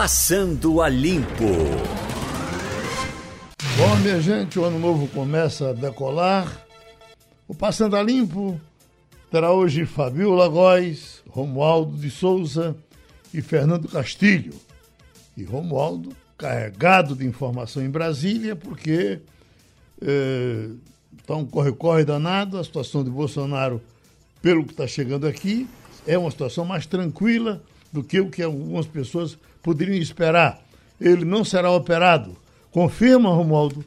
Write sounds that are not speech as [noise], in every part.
Passando a Limpo. Bom, minha gente, o ano novo começa a decolar. O Passando a Limpo terá hoje Fabiola Góes, Romualdo de Souza e Fernando Castilho. E Romualdo carregado de informação em Brasília, porque está eh, um corre-corre danado, a situação de Bolsonaro, pelo que está chegando aqui, é uma situação mais tranquila do que o que algumas pessoas poderiam esperar. Ele não será operado. Confirma, Romualdo?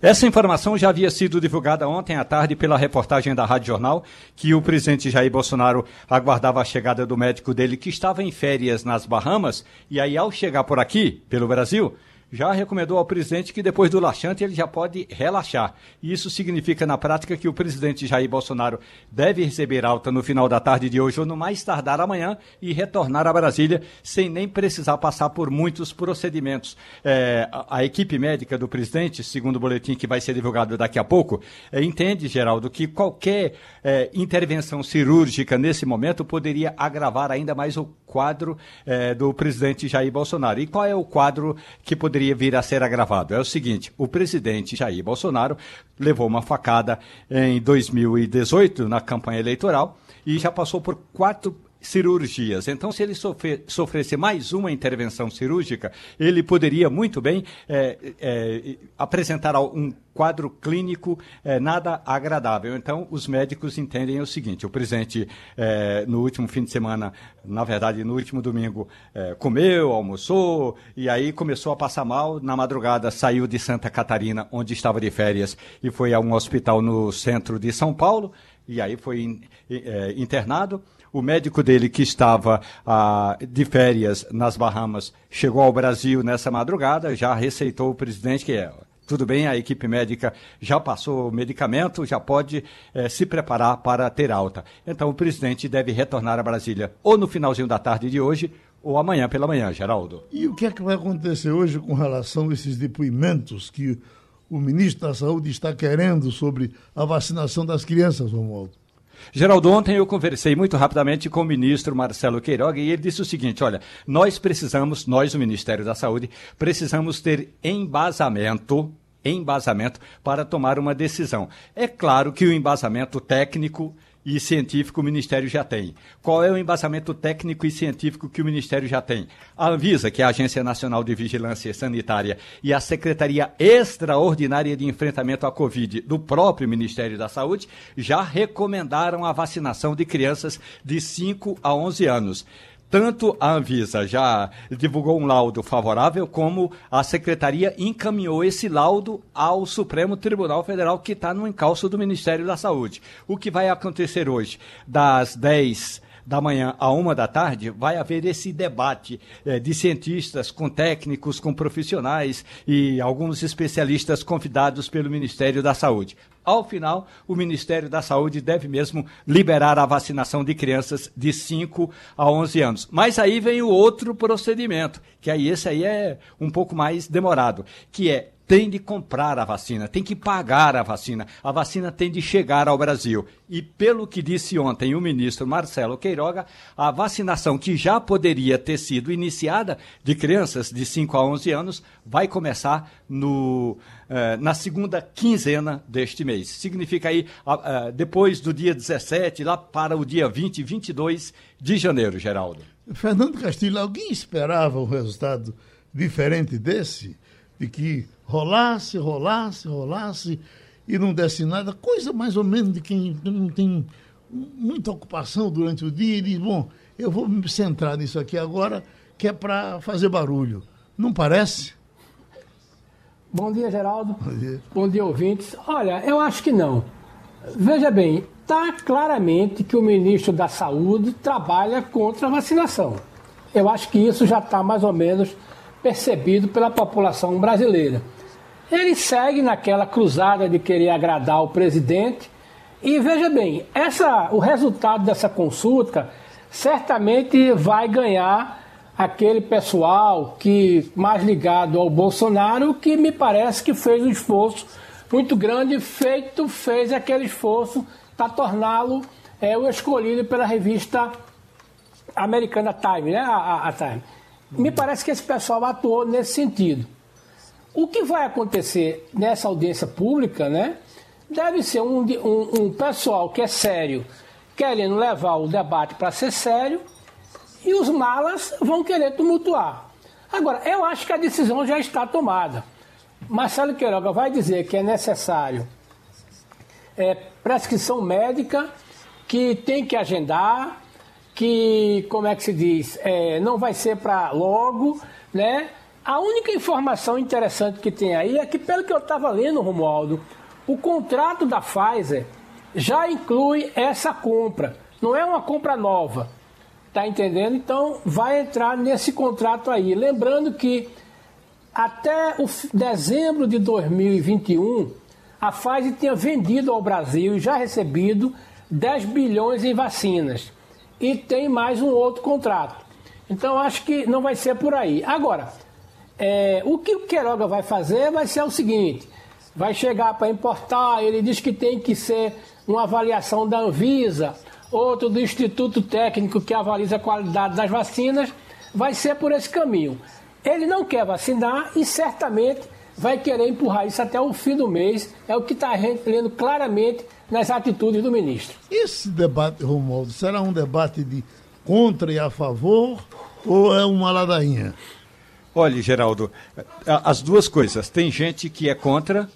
Essa informação já havia sido divulgada ontem à tarde pela reportagem da Rádio Jornal, que o presidente Jair Bolsonaro aguardava a chegada do médico dele, que estava em férias nas Bahamas, e aí, ao chegar por aqui, pelo Brasil, já recomendou ao presidente que depois do laxante ele já pode relaxar. Isso significa, na prática, que o presidente Jair Bolsonaro deve receber alta no final da tarde de hoje ou no mais tardar amanhã e retornar a Brasília sem nem precisar passar por muitos procedimentos. É, a, a, equipe médica do presidente, segundo o boletim que vai ser divulgado daqui a pouco, é, entende, Geraldo, que qualquer é, intervenção cirúrgica nesse momento poderia agravar ainda mais o quadro é, do presidente Jair Bolsonaro. E qual é o quadro que poderia vir a ser agravado. É o seguinte: o presidente Jair Bolsonaro levou uma facada em 2018 na campanha eleitoral e já passou por quatro cirurgias. Então, se ele sofrer, sofresse mais uma intervenção cirúrgica, ele poderia muito bem é, é, apresentar um quadro clínico é, nada agradável. Então, os médicos entendem o seguinte: o presidente, é, no último fim de semana, na verdade, no último domingo, é, comeu, almoçou e aí começou a passar mal. Na madrugada, saiu de Santa Catarina, onde estava de férias, e foi a um hospital no centro de São Paulo. E aí foi é, internado. O médico dele, que estava ah, de férias nas Bahamas, chegou ao Brasil nessa madrugada, já receitou o presidente que é tudo bem, a equipe médica já passou o medicamento, já pode eh, se preparar para ter alta. Então o presidente deve retornar a Brasília ou no finalzinho da tarde de hoje ou amanhã pela manhã, Geraldo. E o que é que vai acontecer hoje com relação a esses depoimentos que o ministro da Saúde está querendo sobre a vacinação das crianças, Romualdo? Geraldo, ontem eu conversei muito rapidamente com o ministro Marcelo Queiroga e ele disse o seguinte: olha, nós precisamos, nós, o Ministério da Saúde, precisamos ter embasamento embasamento para tomar uma decisão. É claro que o embasamento técnico e científico o Ministério já tem. Qual é o embasamento técnico e científico que o Ministério já tem? A Anvisa, que é a Agência Nacional de Vigilância Sanitária, e a Secretaria Extraordinária de Enfrentamento à Covid do próprio Ministério da Saúde já recomendaram a vacinação de crianças de 5 a 11 anos. Tanto a Anvisa já divulgou um laudo favorável, como a Secretaria encaminhou esse laudo ao Supremo Tribunal Federal, que está no encalço do Ministério da Saúde. O que vai acontecer hoje, das 10 da manhã a uma da tarde, vai haver esse debate eh, de cientistas com técnicos, com profissionais e alguns especialistas convidados pelo Ministério da Saúde. Ao final, o Ministério da Saúde deve mesmo liberar a vacinação de crianças de 5 a 11 anos. Mas aí vem o outro procedimento, que aí esse aí é um pouco mais demorado, que é tem de comprar a vacina, tem que pagar a vacina. A vacina tem de chegar ao Brasil. E pelo que disse ontem o ministro Marcelo Queiroga, a vacinação que já poderia ter sido iniciada de crianças de 5 a 11 anos vai começar no, eh, na segunda quinzena deste mês. Significa aí uh, depois do dia 17, lá para o dia 20 e 22 de janeiro, Geraldo. Fernando Castilho, alguém esperava um resultado diferente desse? De que rolasse, rolasse, rolasse e não desse nada, coisa mais ou menos de quem não tem muita ocupação durante o dia e diz, bom, eu vou me centrar nisso aqui agora, que é para fazer barulho. Não parece? Bom dia, Geraldo. Bom dia. Bom dia, ouvintes. Olha, eu acho que não. Veja bem, está claramente que o ministro da Saúde trabalha contra a vacinação. Eu acho que isso já está mais ou menos percebido pela população brasileira. Ele segue naquela cruzada de querer agradar o presidente. E veja bem, essa, o resultado dessa consulta certamente vai ganhar aquele pessoal que mais ligado ao Bolsonaro, que me parece que fez um esforço muito grande, feito, fez aquele esforço para torná-lo é, o escolhido pela revista americana Time, né? A, a, a Time. Me parece que esse pessoal atuou nesse sentido. O que vai acontecer nessa audiência pública, né? Deve ser um, um, um pessoal que é sério, querendo levar o debate para ser sério, e os malas vão querer tumultuar. Agora, eu acho que a decisão já está tomada. Marcelo Queiroga vai dizer que é necessário é, prescrição médica, que tem que agendar, que, como é que se diz, é, não vai ser para logo, né? A única informação interessante que tem aí é que, pelo que eu estava lendo, Romualdo, o contrato da Pfizer já inclui essa compra. Não é uma compra nova. Tá entendendo? Então vai entrar nesse contrato aí. Lembrando que até o dezembro de 2021, a Pfizer tinha vendido ao Brasil e já recebido 10 bilhões em vacinas. E tem mais um outro contrato. Então acho que não vai ser por aí. Agora, é, o que o Queiroga vai fazer vai ser o seguinte: vai chegar para importar, ele diz que tem que ser uma avaliação da Anvisa, outro do Instituto Técnico que avaliza a qualidade das vacinas, vai ser por esse caminho. Ele não quer vacinar e certamente vai querer empurrar isso até o fim do mês, é o que está lendo claramente nas atitudes do ministro. Esse debate, Romualdo, será um debate de contra e a favor ou é uma ladainha? Olha, Geraldo, as duas coisas. Tem gente que é contra,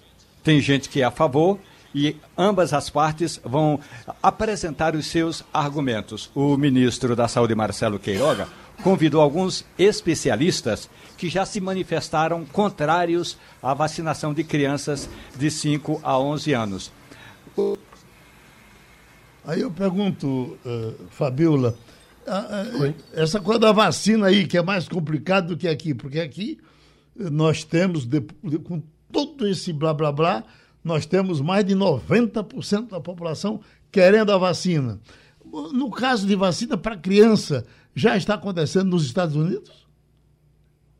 tem gente que é a favor e ambas as partes vão apresentar os seus argumentos. O ministro da Saúde, Marcelo Queiroga, convidou alguns especialistas que já se manifestaram contrários à vacinação de crianças de 5 a 11 anos. Aí eu pergunto, uh, Fabiola, uh, uh, essa coisa da vacina aí, que é mais complicado do que aqui, porque aqui nós temos, de, de, com todo esse blá blá blá, nós temos mais de 90% da população querendo a vacina. No caso de vacina para criança, já está acontecendo nos Estados Unidos?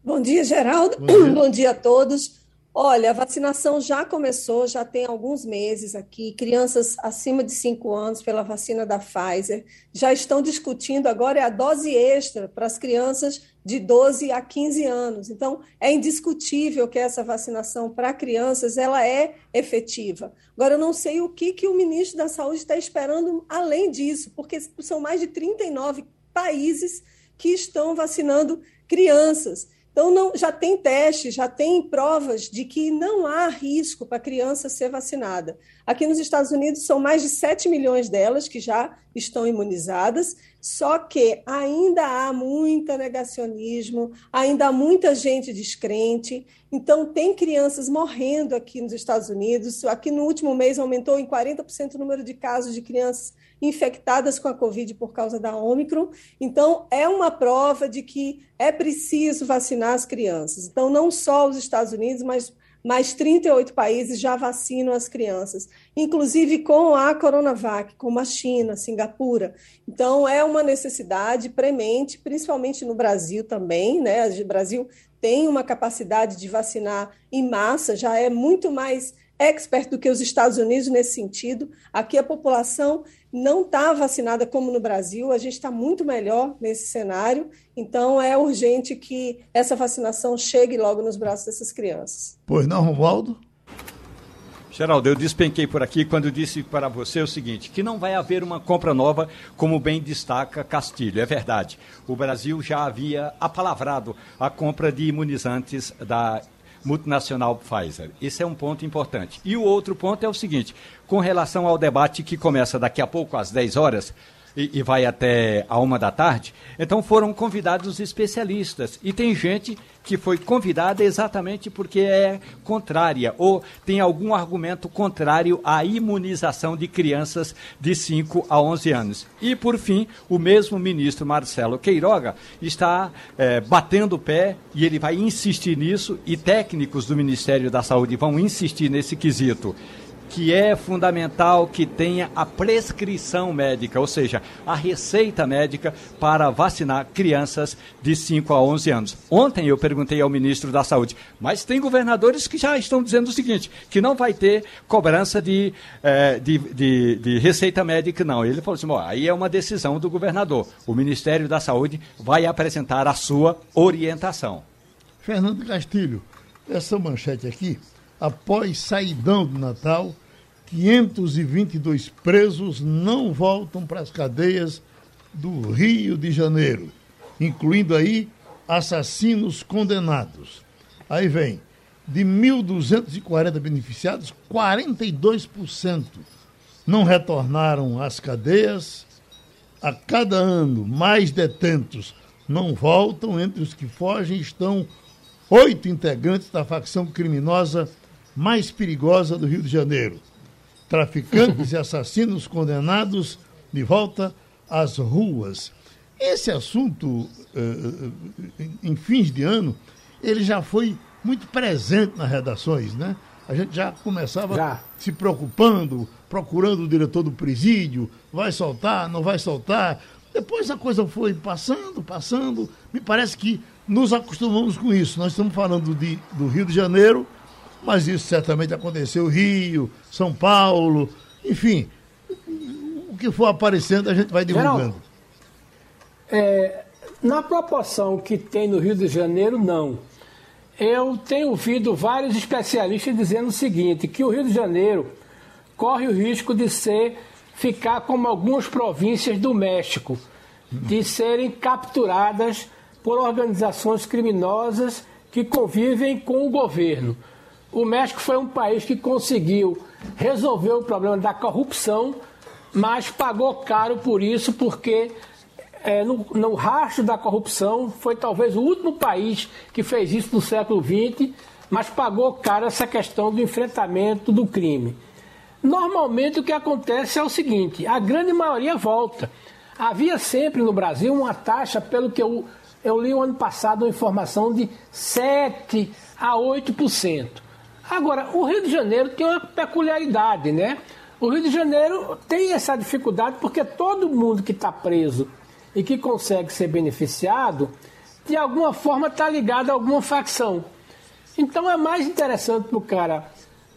Bom dia, Geraldo. Bom dia, [clears throat] Bom dia a todos. Olha, a vacinação já começou, já tem alguns meses aqui. Crianças acima de 5 anos pela vacina da Pfizer já estão discutindo agora é a dose extra para as crianças de 12 a 15 anos. Então, é indiscutível que essa vacinação para crianças ela é efetiva. Agora, eu não sei o que, que o ministro da Saúde está esperando além disso, porque são mais de 39 países que estão vacinando crianças. Então, não, já tem testes, já tem provas de que não há risco para a criança ser vacinada. Aqui nos Estados Unidos são mais de 7 milhões delas que já estão imunizadas, só que ainda há muito negacionismo, ainda há muita gente descrente. Então, tem crianças morrendo aqui nos Estados Unidos. Aqui no último mês aumentou em 40% o número de casos de crianças infectadas com a Covid por causa da Ômicron. Então, é uma prova de que é preciso vacinar as crianças. Então, não só os Estados Unidos, mas mais 38 países já vacinam as crianças, inclusive com a Coronavac, como a China, Singapura. Então, é uma necessidade premente, principalmente no Brasil também, né? O Brasil tem uma capacidade de vacinar em massa, já é muito mais expert do que os Estados Unidos nesse sentido. Aqui a população não está vacinada como no Brasil, a gente está muito melhor nesse cenário, então é urgente que essa vacinação chegue logo nos braços dessas crianças. Pois não, Romualdo? Geraldo, eu despenquei por aqui quando disse para você o seguinte, que não vai haver uma compra nova, como bem destaca Castilho. É verdade. O Brasil já havia apalavrado a compra de imunizantes da multinacional Pfizer. Esse é um ponto importante. E o outro ponto é o seguinte: com relação ao debate que começa daqui a pouco, às 10 horas, e, e vai até a uma da tarde. Então foram convidados especialistas. E tem gente que foi convidada exatamente porque é contrária ou tem algum argumento contrário à imunização de crianças de 5 a 11 anos. E, por fim, o mesmo ministro Marcelo Queiroga está é, batendo o pé e ele vai insistir nisso, e técnicos do Ministério da Saúde vão insistir nesse quesito que é fundamental que tenha a prescrição médica, ou seja, a receita médica para vacinar crianças de 5 a 11 anos. Ontem eu perguntei ao ministro da Saúde, mas tem governadores que já estão dizendo o seguinte, que não vai ter cobrança de, eh, de, de, de, receita médica, não. Ele falou assim, aí é uma decisão do governador. O Ministério da Saúde vai apresentar a sua orientação. Fernando Castilho, essa manchete aqui após saidão do Natal, 522 presos não voltam para as cadeias do Rio de Janeiro, incluindo aí assassinos condenados. Aí vem, de 1.240 beneficiados, 42% não retornaram às cadeias. A cada ano, mais detentos não voltam. Entre os que fogem estão oito integrantes da facção criminosa mais perigosa do Rio de Janeiro. Traficantes e assassinos condenados de volta às ruas. Esse assunto, eh, eh, em fins de ano, ele já foi muito presente nas redações, né? A gente já começava já. se preocupando, procurando o diretor do presídio, vai soltar, não vai soltar. Depois a coisa foi passando, passando. Me parece que nos acostumamos com isso. Nós estamos falando de, do Rio de Janeiro, mas isso certamente aconteceu no Rio, São Paulo, enfim. O que for aparecendo, a gente vai divulgando. é, na proporção que tem no Rio de Janeiro, não. Eu tenho ouvido vários especialistas dizendo o seguinte, que o Rio de Janeiro corre o risco de ser ficar como algumas províncias do México, de serem capturadas por organizações criminosas que convivem com o governo. O México foi um país que conseguiu resolver o problema da corrupção, mas pagou caro por isso, porque é, no, no rastro da corrupção foi talvez o último país que fez isso no século XX, mas pagou caro essa questão do enfrentamento do crime. Normalmente o que acontece é o seguinte: a grande maioria volta. Havia sempre no Brasil uma taxa, pelo que eu, eu li o ano passado, uma informação de 7 a 8%. Agora, o Rio de Janeiro tem uma peculiaridade, né? O Rio de Janeiro tem essa dificuldade porque todo mundo que está preso e que consegue ser beneficiado, de alguma forma está ligado a alguma facção. Então é mais interessante para o cara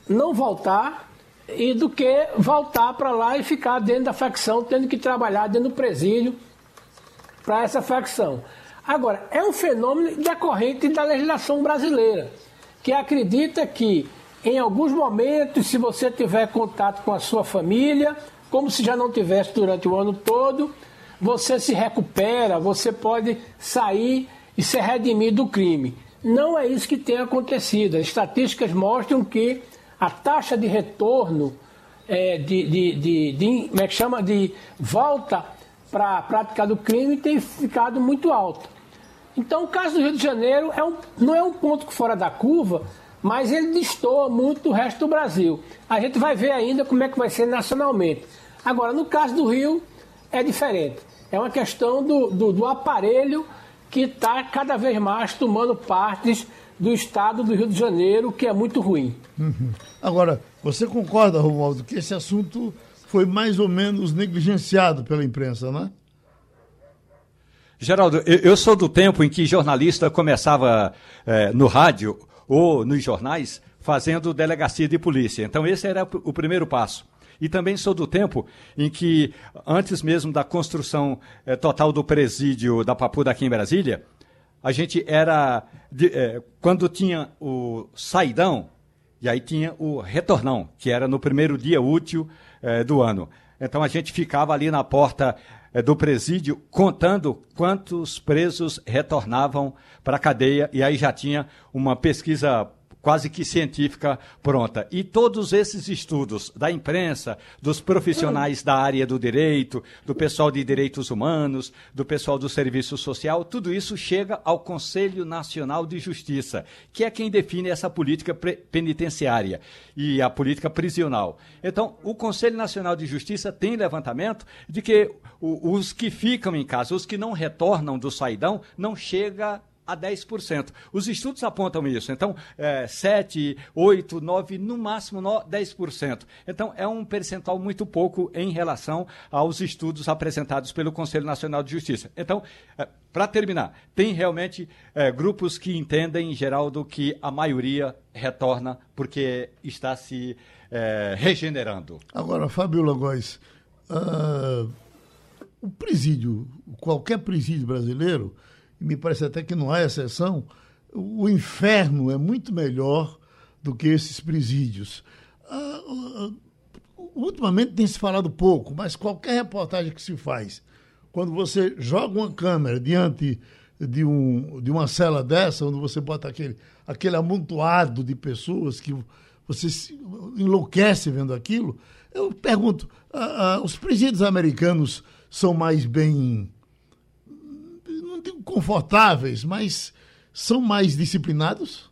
não voltar e do que voltar para lá e ficar dentro da facção, tendo que trabalhar dentro do presídio para essa facção. Agora, é um fenômeno decorrente da legislação brasileira que acredita que em alguns momentos, se você tiver contato com a sua família, como se já não tivesse durante o ano todo, você se recupera, você pode sair e ser redimido do crime. Não é isso que tem acontecido. As estatísticas mostram que a taxa de retorno é, de, de, de, de, como é que chama, de volta para a prática do crime tem ficado muito alta. Então, o caso do Rio de Janeiro é um, não é um ponto fora da curva, mas ele destoa muito do resto do Brasil. A gente vai ver ainda como é que vai ser nacionalmente. Agora, no caso do Rio, é diferente. É uma questão do, do, do aparelho que está cada vez mais tomando partes do estado do Rio de Janeiro, que é muito ruim. Uhum. Agora, você concorda, Romualdo, que esse assunto foi mais ou menos negligenciado pela imprensa, não é? Geraldo, eu sou do tempo em que jornalista começava é, no rádio ou nos jornais fazendo delegacia de polícia. Então, esse era o primeiro passo. E também sou do tempo em que, antes mesmo da construção é, total do presídio da Papuda aqui em Brasília, a gente era. De, é, quando tinha o saidão, e aí tinha o retornão, que era no primeiro dia útil do ano. Então a gente ficava ali na porta do presídio contando quantos presos retornavam para a cadeia e aí já tinha uma pesquisa quase que científica pronta. E todos esses estudos da imprensa, dos profissionais da área do direito, do pessoal de direitos humanos, do pessoal do serviço social, tudo isso chega ao Conselho Nacional de Justiça, que é quem define essa política penitenciária e a política prisional. Então, o Conselho Nacional de Justiça tem levantamento de que os que ficam em casa, os que não retornam do saidão, não chega a 10%. Os estudos apontam isso. Então, é, 7, 8, 9, no máximo 10%. Então, é um percentual muito pouco em relação aos estudos apresentados pelo Conselho Nacional de Justiça. Então, é, para terminar, tem realmente é, grupos que entendem, Geraldo, que a maioria retorna porque está se é, regenerando. Agora, Fábio Lagóis, uh, o presídio, qualquer presídio brasileiro, e me parece até que não há exceção, o inferno é muito melhor do que esses presídios. Uh, uh, ultimamente tem se falado pouco, mas qualquer reportagem que se faz, quando você joga uma câmera diante de, um, de uma cela dessa, onde você bota aquele, aquele amontoado de pessoas que você enlouquece vendo aquilo. Eu pergunto, uh, os presídios americanos são mais bem, digo confortáveis, mas são mais disciplinados?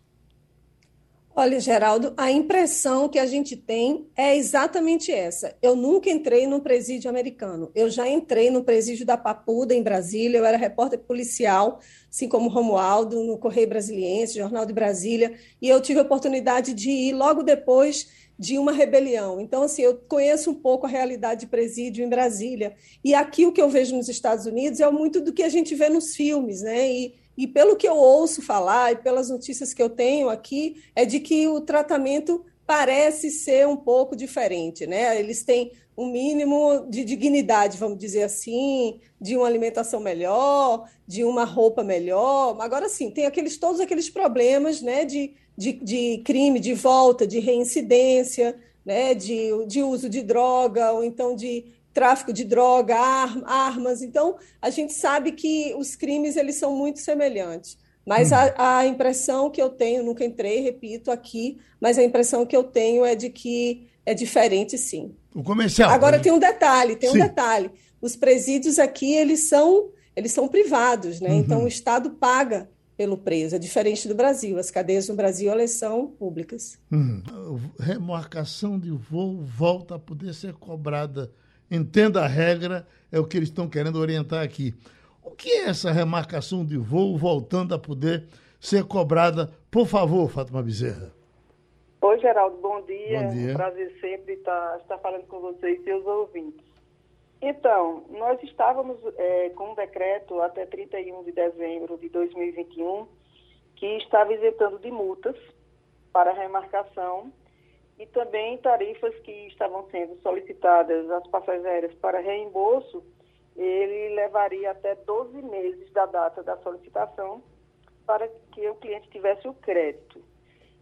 Olha, Geraldo, a impressão que a gente tem é exatamente essa. Eu nunca entrei no presídio americano. Eu já entrei no presídio da Papuda, em Brasília. Eu era repórter policial, assim como Romualdo, no Correio Brasiliense, Jornal de Brasília. E eu tive a oportunidade de ir logo depois de uma rebelião. Então, assim, eu conheço um pouco a realidade de presídio em Brasília. E aqui o que eu vejo nos Estados Unidos é muito do que a gente vê nos filmes, né? E, e pelo que eu ouço falar e pelas notícias que eu tenho aqui, é de que o tratamento parece ser um pouco diferente, né? Eles têm um mínimo de dignidade, vamos dizer assim, de uma alimentação melhor, de uma roupa melhor. Agora sim, tem aqueles todos aqueles problemas, né, de, de, de crime, de volta, de reincidência, né, de, de uso de droga ou então de tráfico de droga, armas. Então, a gente sabe que os crimes eles são muito semelhantes. Mas a, uhum. a, impressão que eu tenho, nunca entrei, repito, aqui, mas a impressão que eu tenho é de que é diferente, sim. O comercial. Agora tem um detalhe, tem sim. um detalhe. Os presídios aqui, eles são, eles são privados, né? Uhum. Então o Estado paga pelo preso, é diferente do Brasil. As cadeias no Brasil, elas são públicas. Uhum. Remarcação de voo volta a poder ser cobrada entenda a regra, é o que eles estão querendo orientar aqui. O que é essa remarcação de voo voltando a poder ser cobrada? Por favor, Fátima Bezerra. Oi, Geraldo, bom dia. Bom dia. prazer sempre estar, estar falando com vocês e seus ouvintes. Então, nós estávamos é, com um decreto até 31 de dezembro de 2021 que estava isentando de multas para remarcação e também tarifas que estavam sendo solicitadas às passagens aéreas para reembolso, ele levaria até 12 meses da data da solicitação para que o cliente tivesse o crédito.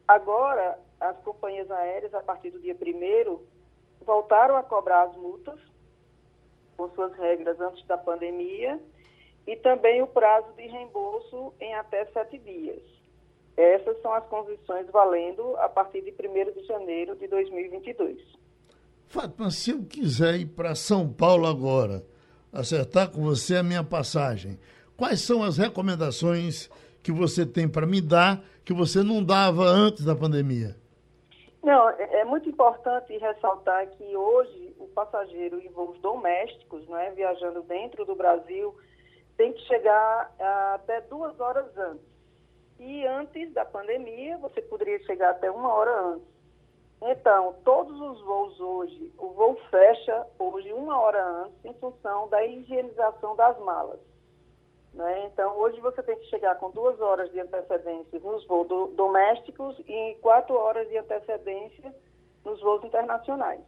Agora, as companhias aéreas, a partir do dia 1 voltaram a cobrar as multas, com suas regras antes da pandemia, e também o prazo de reembolso em até sete dias. Essas são as condições valendo a partir de 1 de janeiro de 2022. Fátima, se eu quiser ir para São Paulo agora, acertar com você a minha passagem, quais são as recomendações que você tem para me dar que você não dava antes da pandemia? Não, é, é muito importante ressaltar que hoje o passageiro em voos domésticos, não é, viajando dentro do Brasil, tem que chegar até duas horas antes. E antes da pandemia, você poderia chegar até uma hora antes. Então, todos os voos hoje, o voo fecha hoje uma hora antes em função da higienização das malas. Né? Então, hoje você tem que chegar com duas horas de antecedência nos voos do, domésticos e quatro horas de antecedência nos voos internacionais.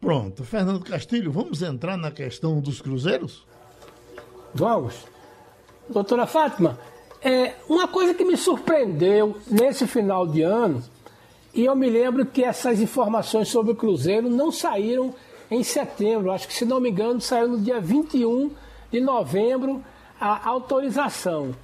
Pronto. Fernando Castilho, vamos entrar na questão dos cruzeiros? Vamos. Doutora Fátima, é, uma coisa que me surpreendeu nesse final de ano, e eu me lembro que essas informações sobre o Cruzeiro não saíram em setembro, acho que se não me engano saiu no dia 21 de novembro a autorização.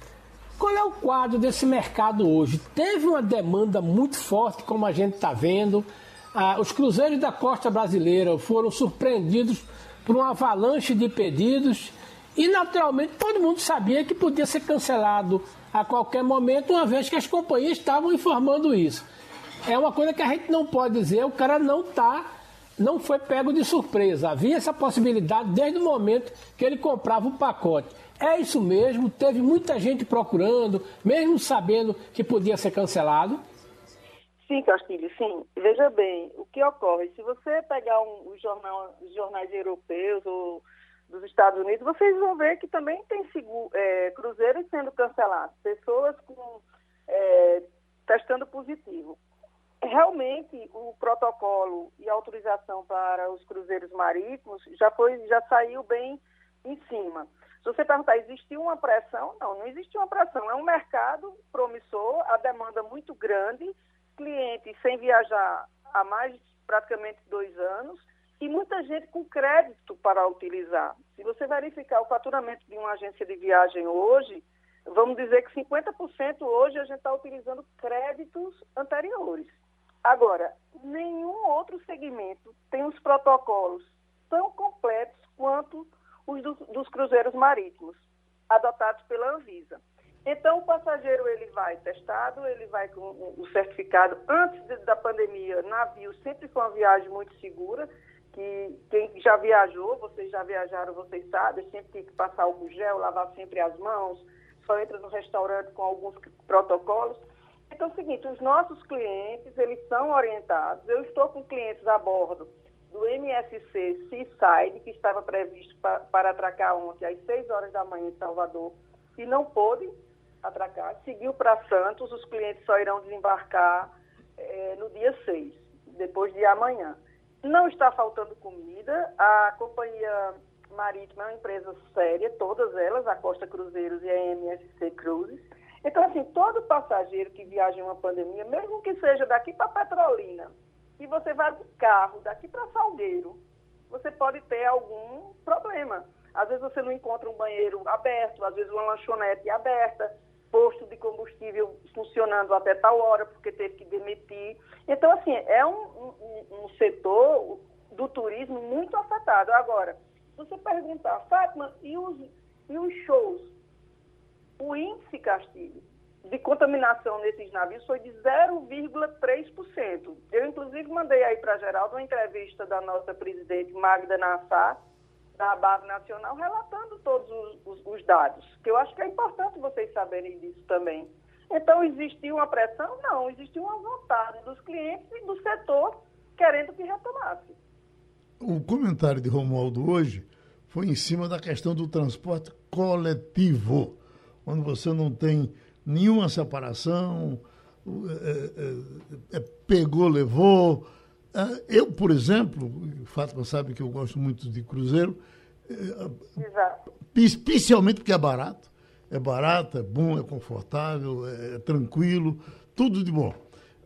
Qual é o quadro desse mercado hoje? Teve uma demanda muito forte, como a gente está vendo. Ah, os cruzeiros da costa brasileira foram surpreendidos por uma avalanche de pedidos e, naturalmente, todo mundo sabia que podia ser cancelado a qualquer momento, uma vez que as companhias estavam informando isso. É uma coisa que a gente não pode dizer, o cara não está, não foi pego de surpresa. Havia essa possibilidade desde o momento que ele comprava o pacote. É isso mesmo? Teve muita gente procurando, mesmo sabendo que podia ser cancelado? Sim, Castilho, sim. Veja bem, o que ocorre? Se você pegar um, um jornal, os jornais europeus ou dos Estados Unidos, vocês vão ver que também tem é, cruzeiros sendo cancelados, pessoas com, é, testando positivo. Realmente, o protocolo e autorização para os cruzeiros marítimos já, foi, já saiu bem em cima. Se você perguntar, existiu uma pressão? Não, não existiu uma pressão. É um mercado promissor, a demanda muito grande, clientes sem viajar há mais praticamente dois anos e muita gente com crédito para utilizar. Se você verificar o faturamento de uma agência de viagem hoje, vamos dizer que 50% hoje a gente está utilizando créditos anteriores. Agora, nenhum outro segmento tem os protocolos tão completos quanto os do, dos cruzeiros marítimos, adotados pela Anvisa. Então, o passageiro ele vai testado, ele vai com o certificado. Antes de, da pandemia, navio sempre foi uma viagem muito segura, que quem já viajou, vocês já viajaram, vocês sabem, sempre tem que passar álcool gel, lavar sempre as mãos, só entra no restaurante com alguns protocolos. Então é o seguinte, os nossos clientes, eles são orientados. Eu estou com clientes a bordo do MSC Seaside, que estava previsto pa, para atracar ontem às 6 horas da manhã em Salvador, e não pôde atracar. Seguiu para Santos, os clientes só irão desembarcar é, no dia 6, depois de amanhã. Não está faltando comida, a companhia marítima é uma empresa séria, todas elas, a Costa Cruzeiros e a MSC Cruises. Então, assim, todo passageiro que viaja em uma pandemia, mesmo que seja daqui para Petrolina, e você vai de carro daqui para Salgueiro, você pode ter algum problema. Às vezes você não encontra um banheiro aberto, às vezes uma lanchonete aberta, posto de combustível funcionando até tal hora porque teve que demitir. Então, assim, é um, um, um setor do turismo muito afetado. Agora, você perguntar, Fátima, e os, e os shows? O índice, Castilho, de contaminação nesses navios foi de 0,3%. Eu, inclusive, mandei aí para Geraldo uma entrevista da nossa presidente Magda Nassar, da base nacional, relatando todos os, os, os, dados, que eu acho que é importante vocês saberem disso também. Então, existiu uma pressão? Não, existiu uma vontade dos clientes e do setor querendo que retomasse. O comentário de Romualdo hoje foi em cima da questão do transporte coletivo, quando você não tem nenhuma separação, é, é, é, pegou, levou. É, eu, por exemplo, Fátima sabe que eu gosto muito de cruzeiro, é, Exato. especialmente porque é barato. É barato, é bom, é confortável, é, tranquilo, tudo de bom.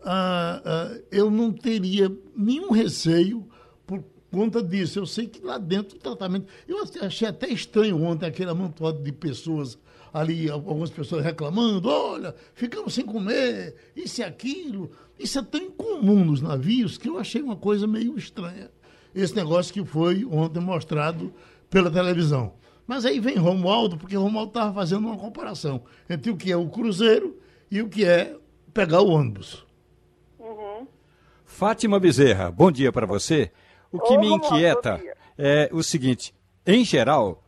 Ah, ah, eu não teria nenhum receio conta disso. Eu sei que lá dentro o tratamento. Eu achei até estranho ontem aquele amontoado de pessoas ali algumas pessoas reclamando, olha, ficamos sem comer, isso e aquilo. Isso é tão incomum nos navios que eu achei uma coisa meio estranha. Esse negócio que foi ontem mostrado pela televisão. Mas aí vem Romualdo, porque Romualdo estava fazendo uma comparação entre o que é o cruzeiro e o que é pegar o ônibus. Uhum. Fátima Bezerra, bom dia para você. O que Ô, me inquieta é o seguinte: em geral,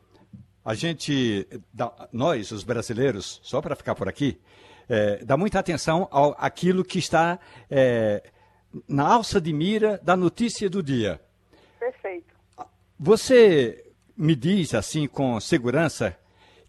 a gente, nós, os brasileiros, só para ficar por aqui, é, dá muita atenção ao aquilo que está é, na alça de mira da notícia do dia. Perfeito. Você me diz assim com segurança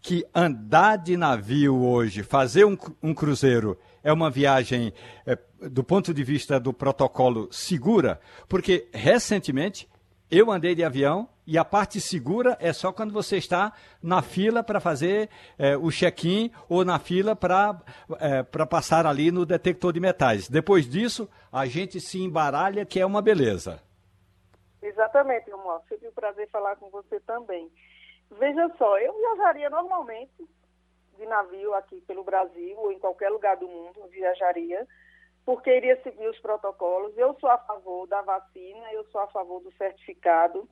que andar de navio hoje, fazer um, um cruzeiro, é uma viagem, é, do ponto de vista do protocolo, segura? Porque recentemente eu andei de avião e a parte segura é só quando você está na fila para fazer é, o check-in ou na fila para é, passar ali no detector de metais. Depois disso, a gente se embaralha, que é uma beleza. Exatamente, Romualdo. Sempre um prazer falar com você também. Veja só, eu viajaria normalmente de navio aqui pelo Brasil ou em qualquer lugar do mundo, viajaria, porque iria seguir os protocolos. Eu sou a favor da vacina, eu sou a favor do certificado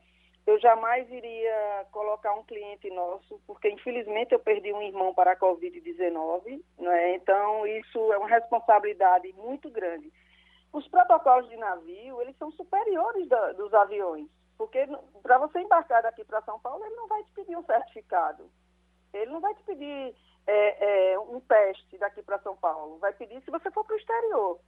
eu jamais iria colocar um cliente nosso, porque infelizmente eu perdi um irmão para a Covid-19, né? então isso é uma responsabilidade muito grande. Os protocolos de navio, eles são superiores da, dos aviões, porque para você embarcar daqui para São Paulo, ele não vai te pedir um certificado. Ele não vai te pedir é, é, um teste daqui para São Paulo, vai pedir se você for para o exterior.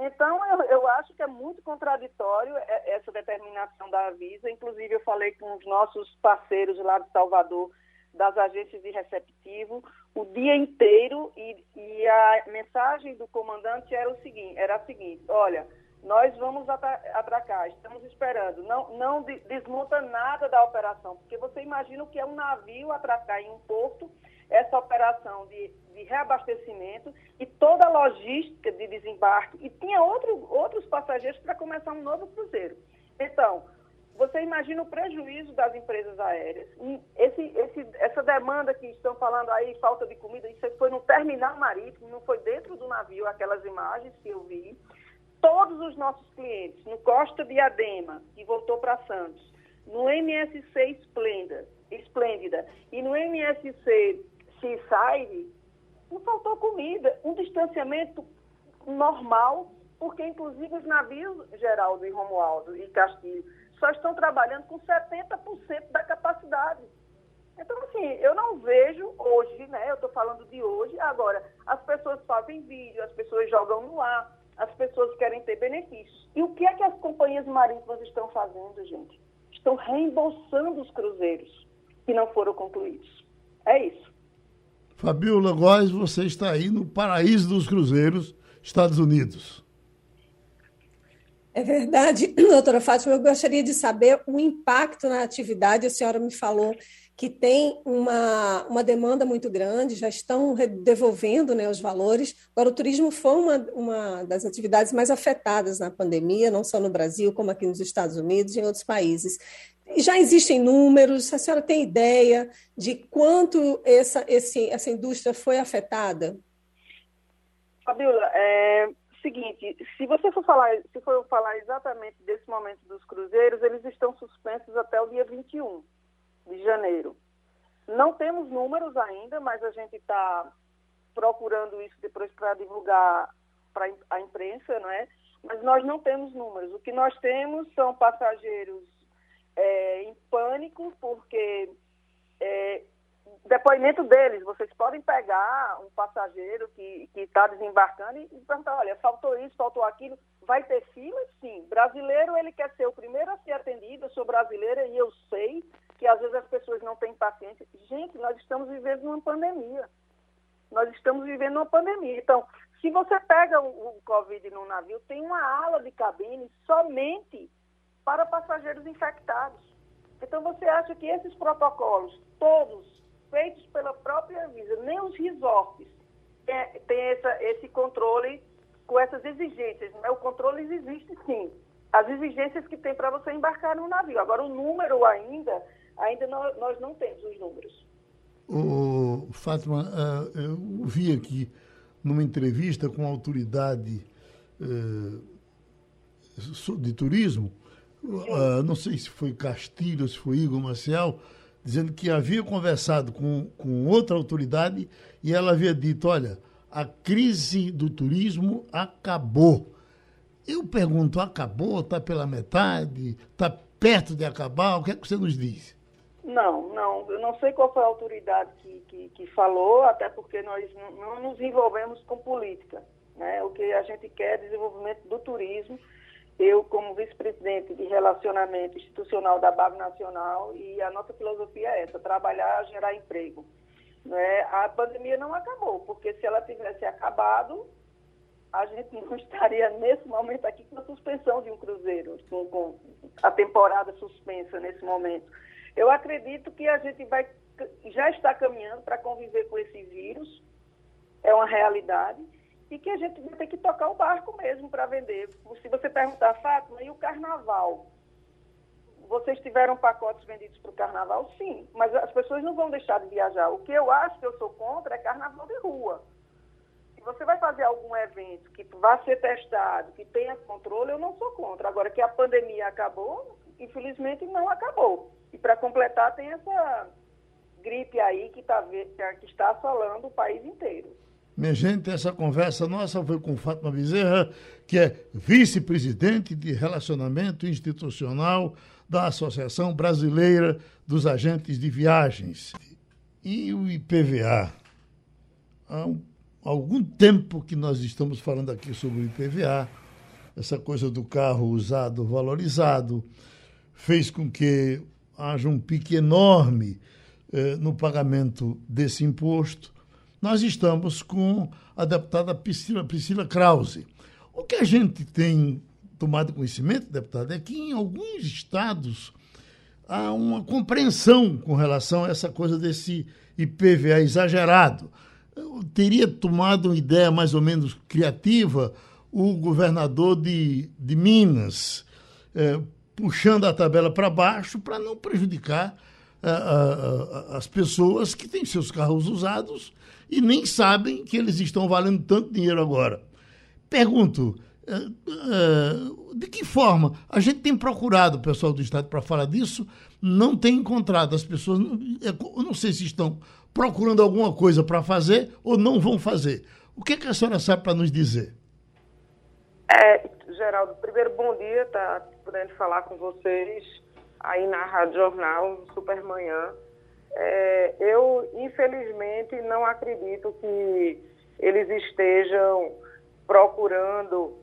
Então, eu, eu, acho que é muito contraditório essa determinação da Avisa. Inclusive, eu falei com os nossos parceiros lá de Salvador, das agências de receptivo, o dia inteiro, e, e a mensagem do comandante era, o seguinte, era a seguinte, olha, nós vamos atracar, estamos esperando, não, não desmonta nada da operação, porque você imagina o que é um navio atracar em um porto, essa operação de, de reabastecimento e toda a logística de desembarque, e tinha outro, outros passageiros para começar um novo cruzeiro. Então, você imagina o prejuízo das empresas aéreas. Esse, esse, essa demanda que estão falando aí, falta de comida, isso foi no terminal marítimo, não foi dentro do navio, aquelas imagens que eu vi. Todos os nossos clientes, no Costa de Adema, que voltou para Santos, no MSC Esplêndida, Esplêndida e no MSC Seaside, não faltou comida, um distanciamento normal, porque inclusive os navios, Geraldo e Romualdo e Castilho, só estão trabalhando com 70% da capacidade. Então, assim, eu não vejo hoje, né? Eu estou falando de hoje, agora, as pessoas fazem vídeo, as pessoas jogam no ar, as pessoas querem ter benefícios. E o que é que as companhias marítimas estão fazendo, gente? Estão reembolsando os cruzeiros que não foram concluídos. É isso. Fabiola Góes, você está aí no paraíso dos cruzeiros, Estados Unidos. É verdade, [clears throat] doutora Fátima. Eu gostaria de saber o impacto na atividade. A senhora me falou que tem uma, uma demanda muito grande, já estão devolvendo né, os valores. Agora, o turismo foi uma, uma das atividades mais afetadas na pandemia, não só no Brasil, como aqui nos Estados Unidos e em outros países. Já existem números, a senhora tem ideia de quanto essa, esse, essa indústria foi afetada? Fabiola, é, seguinte, se você for falar, se for falar exatamente desse momento dos cruzeiros, eles estão suspensos até o dia 21 de janeiro. Não temos números ainda, mas a gente está procurando isso depois para divulgar para a imprensa, não é? Mas nós não temos números. O que nós temos são passageiros é, em pânico, porque é, depoimento deles, vocês podem pegar um passageiro que está desembarcando e, e perguntar, olha, faltou isso, faltou aquilo, vai ter fila? Sim. Brasileiro, ele quer ser o primeiro a ser atendido, eu sou brasileira e eu sei que às vezes as pessoas não têm paciência. Gente, nós estamos vivendo uma pandemia. Nós estamos vivendo uma pandemia. Então, se você pega o, o Covid no navio, tem uma ala de cabine somente para passageiros infectados. Então, você acha que esses protocolos, todos feitos pela própria Visa, nem os resorts têm essa, esse controle com essas exigências. Né? O controle existe sim. As exigências que tem para você embarcar no navio. Agora, o número ainda, ainda não, nós não temos os números. O Fátima, uh, eu vi aqui numa entrevista com a autoridade uh, de turismo, uh, não sei se foi Castilho, se foi Igor Marcial, dizendo que havia conversado com, com outra autoridade e ela havia dito: olha, a crise do turismo acabou. Eu pergunto: acabou? Está pela metade? Está perto de acabar? O que é que você nos diz? Não, não. Eu não sei qual foi a autoridade que, que, que falou, até porque nós não, não nos envolvemos com política. Né? O que a gente quer é desenvolvimento do turismo eu, como vice-presidente de relacionamento institucional da BAB Nacional, e a nossa filosofia é essa, trabalhar, gerar emprego. Né? A pandemia não acabou, porque se ela tivesse acabado, a gente não [laughs] estaria nesse momento aqui com a suspensão de um cruzeiro, com, com a temporada suspensa nesse momento. Eu acredito que a gente vai já está caminhando para conviver com esse vírus, é uma realidade, e que a gente vai ter que tocar o barco mesmo para vender. Se você perguntar, Fátima, e o carnaval? Vocês tiveram pacotes vendidos para o carnaval? Sim, mas as pessoas não vão deixar de viajar. O que eu acho que eu sou contra é carnaval de rua. Se você vai fazer algum evento que vá ser testado, que tenha controle, eu não sou contra. Agora que a pandemia acabou, infelizmente não acabou. E para completar, tem essa gripe aí que, tá, que está assolando o país inteiro. Minha gente, essa conversa nossa foi com Fátima Bezerra, que é vice-presidente de Relacionamento Institucional da Associação Brasileira dos Agentes de Viagens. E o IPVA? Há algum tempo que nós estamos falando aqui sobre o IPVA, essa coisa do carro usado valorizado, fez com que haja um pique enorme eh, no pagamento desse imposto. Nós estamos com a deputada Priscila, Priscila Krause. O que a gente tem tomado conhecimento, deputada, é que em alguns estados há uma compreensão com relação a essa coisa desse IPVA exagerado. Eu teria tomado uma ideia mais ou menos criativa o governador de, de Minas, eh, puxando a tabela para baixo para não prejudicar as pessoas que têm seus carros usados e nem sabem que eles estão valendo tanto dinheiro agora. Pergunto, é, é, de que forma? A gente tem procurado o pessoal do Estado para falar disso, não tem encontrado. As pessoas, é, eu não sei se estão procurando alguma coisa para fazer ou não vão fazer. O que, é que a senhora sabe para nos dizer? É, Geraldo, primeiro, bom dia, tá podendo falar com vocês aí na Rádio Jornal, Supermanhã. É, eu, infelizmente, não acredito que eles estejam procurando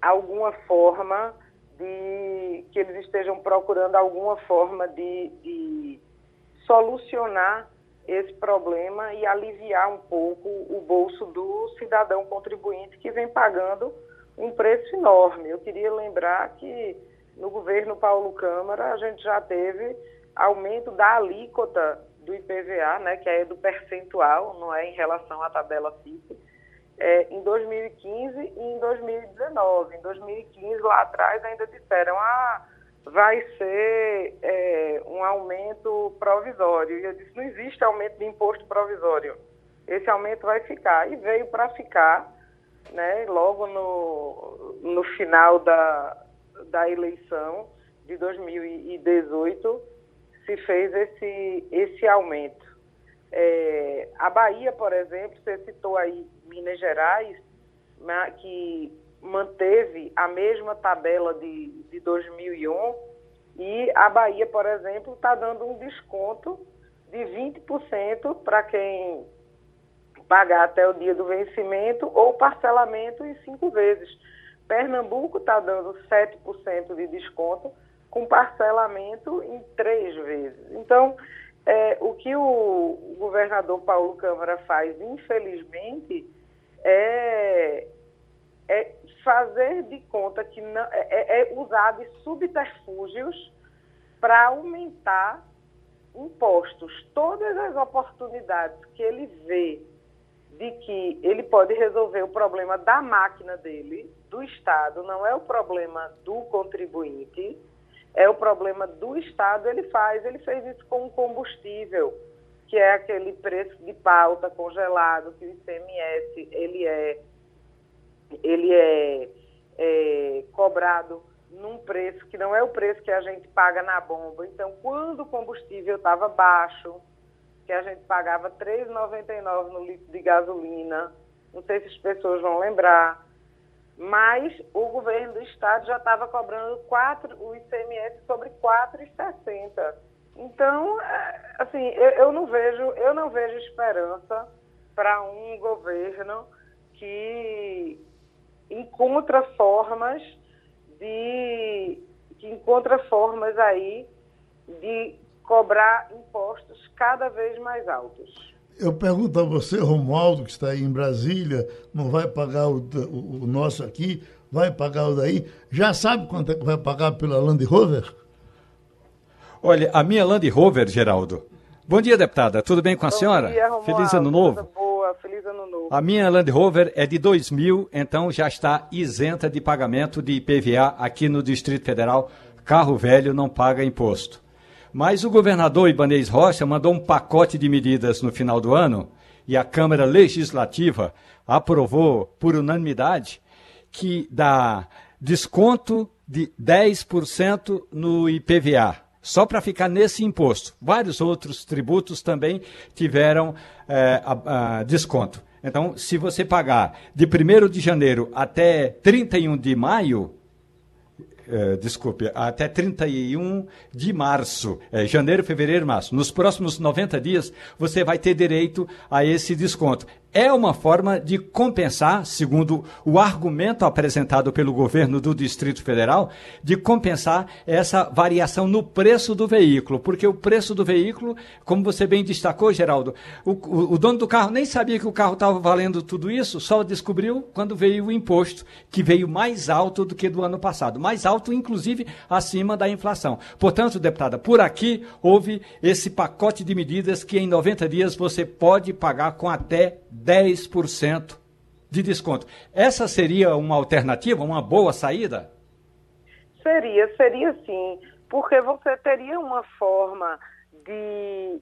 alguma forma de que eles estejam procurando alguma forma de, de solucionar esse problema e aliviar um pouco o bolso do cidadão contribuinte que vem pagando um preço enorme. Eu queria lembrar que no governo Paulo Câmara a gente já teve aumento da alíquota do IPVA, né, que é do percentual, não é em relação à tabela fixa, é, em 2015 e em 2019. Em 2015, lá atrás, ainda disseram, ah, vai ser é, um aumento provisório. E eu disse, não existe aumento de imposto provisório. Esse aumento vai ficar. E veio para ficar, né, logo no, no final da, da eleição de 2018, se fez esse, esse aumento. É, a Bahia, por exemplo, você citou aí Minas Gerais, né, que manteve a mesma tabela de, de 2001, e a Bahia, por exemplo, está dando um desconto de 20% para quem pagar até o dia do vencimento ou parcelamento em cinco vezes. Pernambuco está dando 7% de desconto com parcelamento em três vezes. Então, é, o que o governador Paulo Câmara faz, infelizmente, é, é fazer de conta que não, é, é, é usar de subterfúgios para aumentar impostos. Todas as oportunidades que ele vê de que ele pode resolver o problema da máquina dele, do Estado, não é o problema do contribuinte, é o problema do Estado, ele faz. Ele fez isso com o combustível, que é aquele preço de pauta congelado, que o ICMS ele é, ele é, é cobrado num preço que não é o preço que a gente paga na bomba. Então, quando o combustível estava baixo, que a gente pagava R$ 3,99 no litro de gasolina, não sei se as pessoas vão lembrar, mas o governo do estado já estava cobrando o ICMS sobre 4,60. Então, é, assim, eu, eu, não vejo, eu não vejo esperança para um governo que encontra formas de que encontra formas aí de cobrar impostos cada vez mais altos. Eu pergunto a você, Romualdo, que está aí em Brasília, não vai pagar o, o, o nosso aqui, vai pagar o daí. Já sabe quanto é que vai pagar pela Land Rover? Olha, a minha Land Rover, Geraldo. Bom dia, deputada. Tudo bem com a Bom senhora? Dia, Romualdo. Feliz ano novo. Boa, feliz ano novo. A minha Land Rover é de 2000, então já está isenta de pagamento de IPVA aqui no Distrito Federal. Carro velho não paga imposto. Mas o governador Ibanez Rocha mandou um pacote de medidas no final do ano e a Câmara Legislativa aprovou por unanimidade que dá desconto de 10% no IPVA, só para ficar nesse imposto. Vários outros tributos também tiveram é, a, a desconto. Então, se você pagar de 1 de janeiro até 31 de maio, eh, desculpe, até 31 de março, eh, janeiro, fevereiro, março. Nos próximos 90 dias, você vai ter direito a esse desconto é uma forma de compensar, segundo o argumento apresentado pelo governo do Distrito Federal, de compensar essa variação no preço do veículo. Porque o preço do veículo, como você bem destacou, Geraldo, o, o, o dono do carro nem sabia que o carro estava valendo tudo isso, só descobriu quando veio o imposto, que veio mais alto do que do ano passado. Mais alto, inclusive, acima da inflação. Portanto, deputada, por aqui houve esse pacote de medidas que em 90 dias você pode pagar com até 10% de desconto. Essa seria uma alternativa, uma boa saída? Seria, seria sim, porque você teria uma forma de,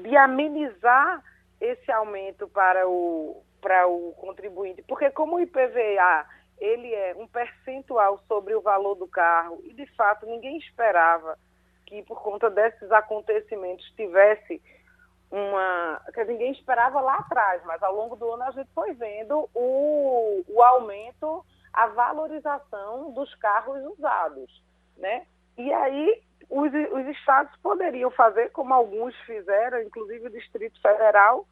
de amenizar esse aumento para o, para o contribuinte, porque como o IPVA ele é um percentual sobre o valor do carro e de fato ninguém esperava que por conta desses acontecimentos tivesse uma. que ninguém esperava lá atrás, mas ao longo do ano a gente foi vendo o, o aumento, a valorização dos carros usados. Né? E aí os, os estados poderiam fazer, como alguns fizeram, inclusive o Distrito Federal,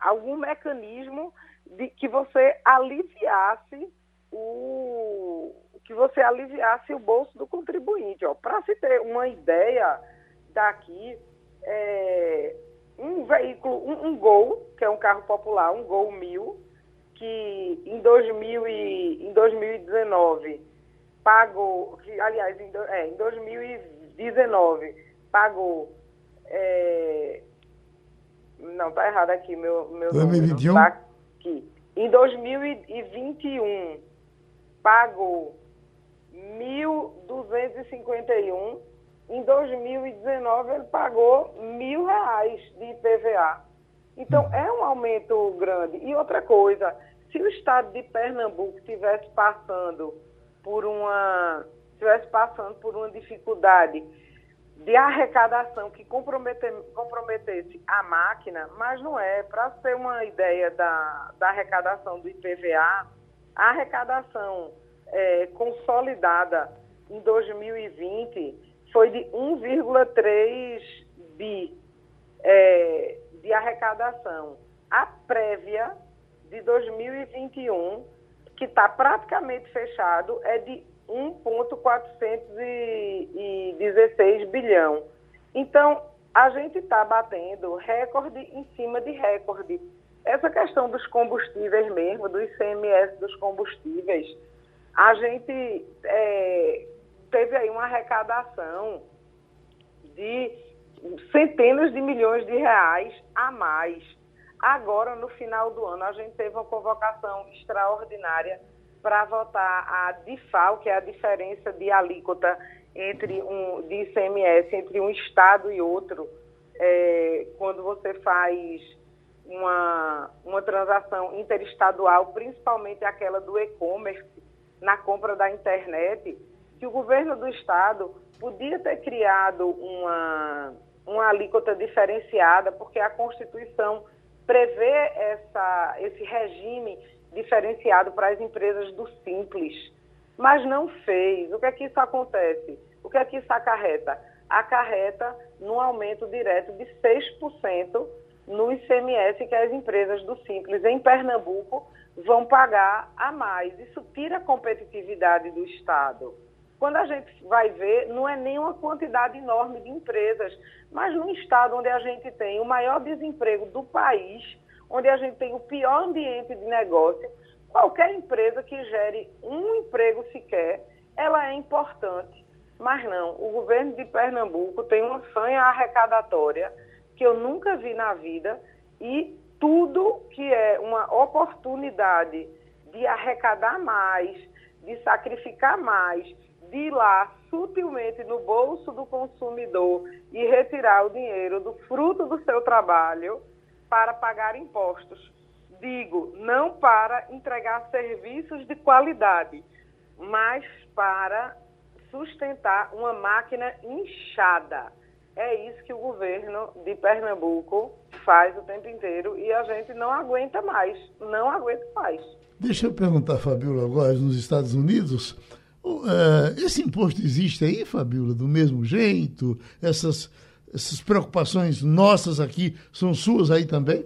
algum mecanismo de que você aliviasse o que você aliviasse o bolso do contribuinte. Para se ter uma ideia daqui, é, um veículo, um, um, Gol, que é um carro popular, um Gol 1000, que em, 2000 e, em 2019 pagou, que, aliás, em, é, em 2019 pagou. É, não, está errado aqui, meu. meu 2021? Tá aqui. Em 2021 pagou 1.251 em 2019 ele pagou mil reais de IPVA. Então é um aumento grande. E outra coisa, se o estado de Pernambuco estivesse passando por uma estivesse passando por uma dificuldade de arrecadação que comprometesse a máquina, mas não é. Para ter uma ideia da, da arrecadação do IPVA, a arrecadação é, consolidada em 2020 foi de 1,3 bi é, de arrecadação. A prévia de 2021, que está praticamente fechado, é de 1,416 bilhão. Então, a gente está batendo recorde em cima de recorde. Essa questão dos combustíveis mesmo, do ICMS dos combustíveis, a gente é, teve aí uma arrecadação de centenas de milhões de reais a mais. Agora, no final do ano, a gente teve uma convocação extraordinária para votar a DIFAL, que é a diferença de alíquota entre um, de ICMS entre um estado e outro, é, quando você faz uma, uma transação interestadual, principalmente aquela do e-commerce, na compra da internet, que o governo do estado podia ter criado uma, uma alíquota diferenciada, porque a Constituição prevê essa, esse regime diferenciado para as empresas do Simples, mas não fez. O que é que isso acontece? O que é que isso acarreta? Acarreta num aumento direto de 6% no ICMS que as empresas do Simples em Pernambuco vão pagar a mais. Isso tira a competitividade do Estado. Quando a gente vai ver, não é nenhuma quantidade enorme de empresas, mas num estado onde a gente tem o maior desemprego do país, onde a gente tem o pior ambiente de negócio, qualquer empresa que gere um emprego sequer, ela é importante. Mas não, o governo de Pernambuco tem uma sanha arrecadatória que eu nunca vi na vida e tudo que é uma oportunidade de arrecadar mais, de sacrificar mais, de lá sutilmente no bolso do consumidor e retirar o dinheiro do fruto do seu trabalho para pagar impostos. Digo, não para entregar serviços de qualidade, mas para sustentar uma máquina inchada. É isso que o governo de Pernambuco faz o tempo inteiro e a gente não aguenta mais, não aguenta mais. Deixa eu perguntar, Fabiola, agora nos Estados Unidos, esse imposto existe aí, Fabiola, do mesmo jeito? Essas, essas preocupações nossas aqui são suas aí também?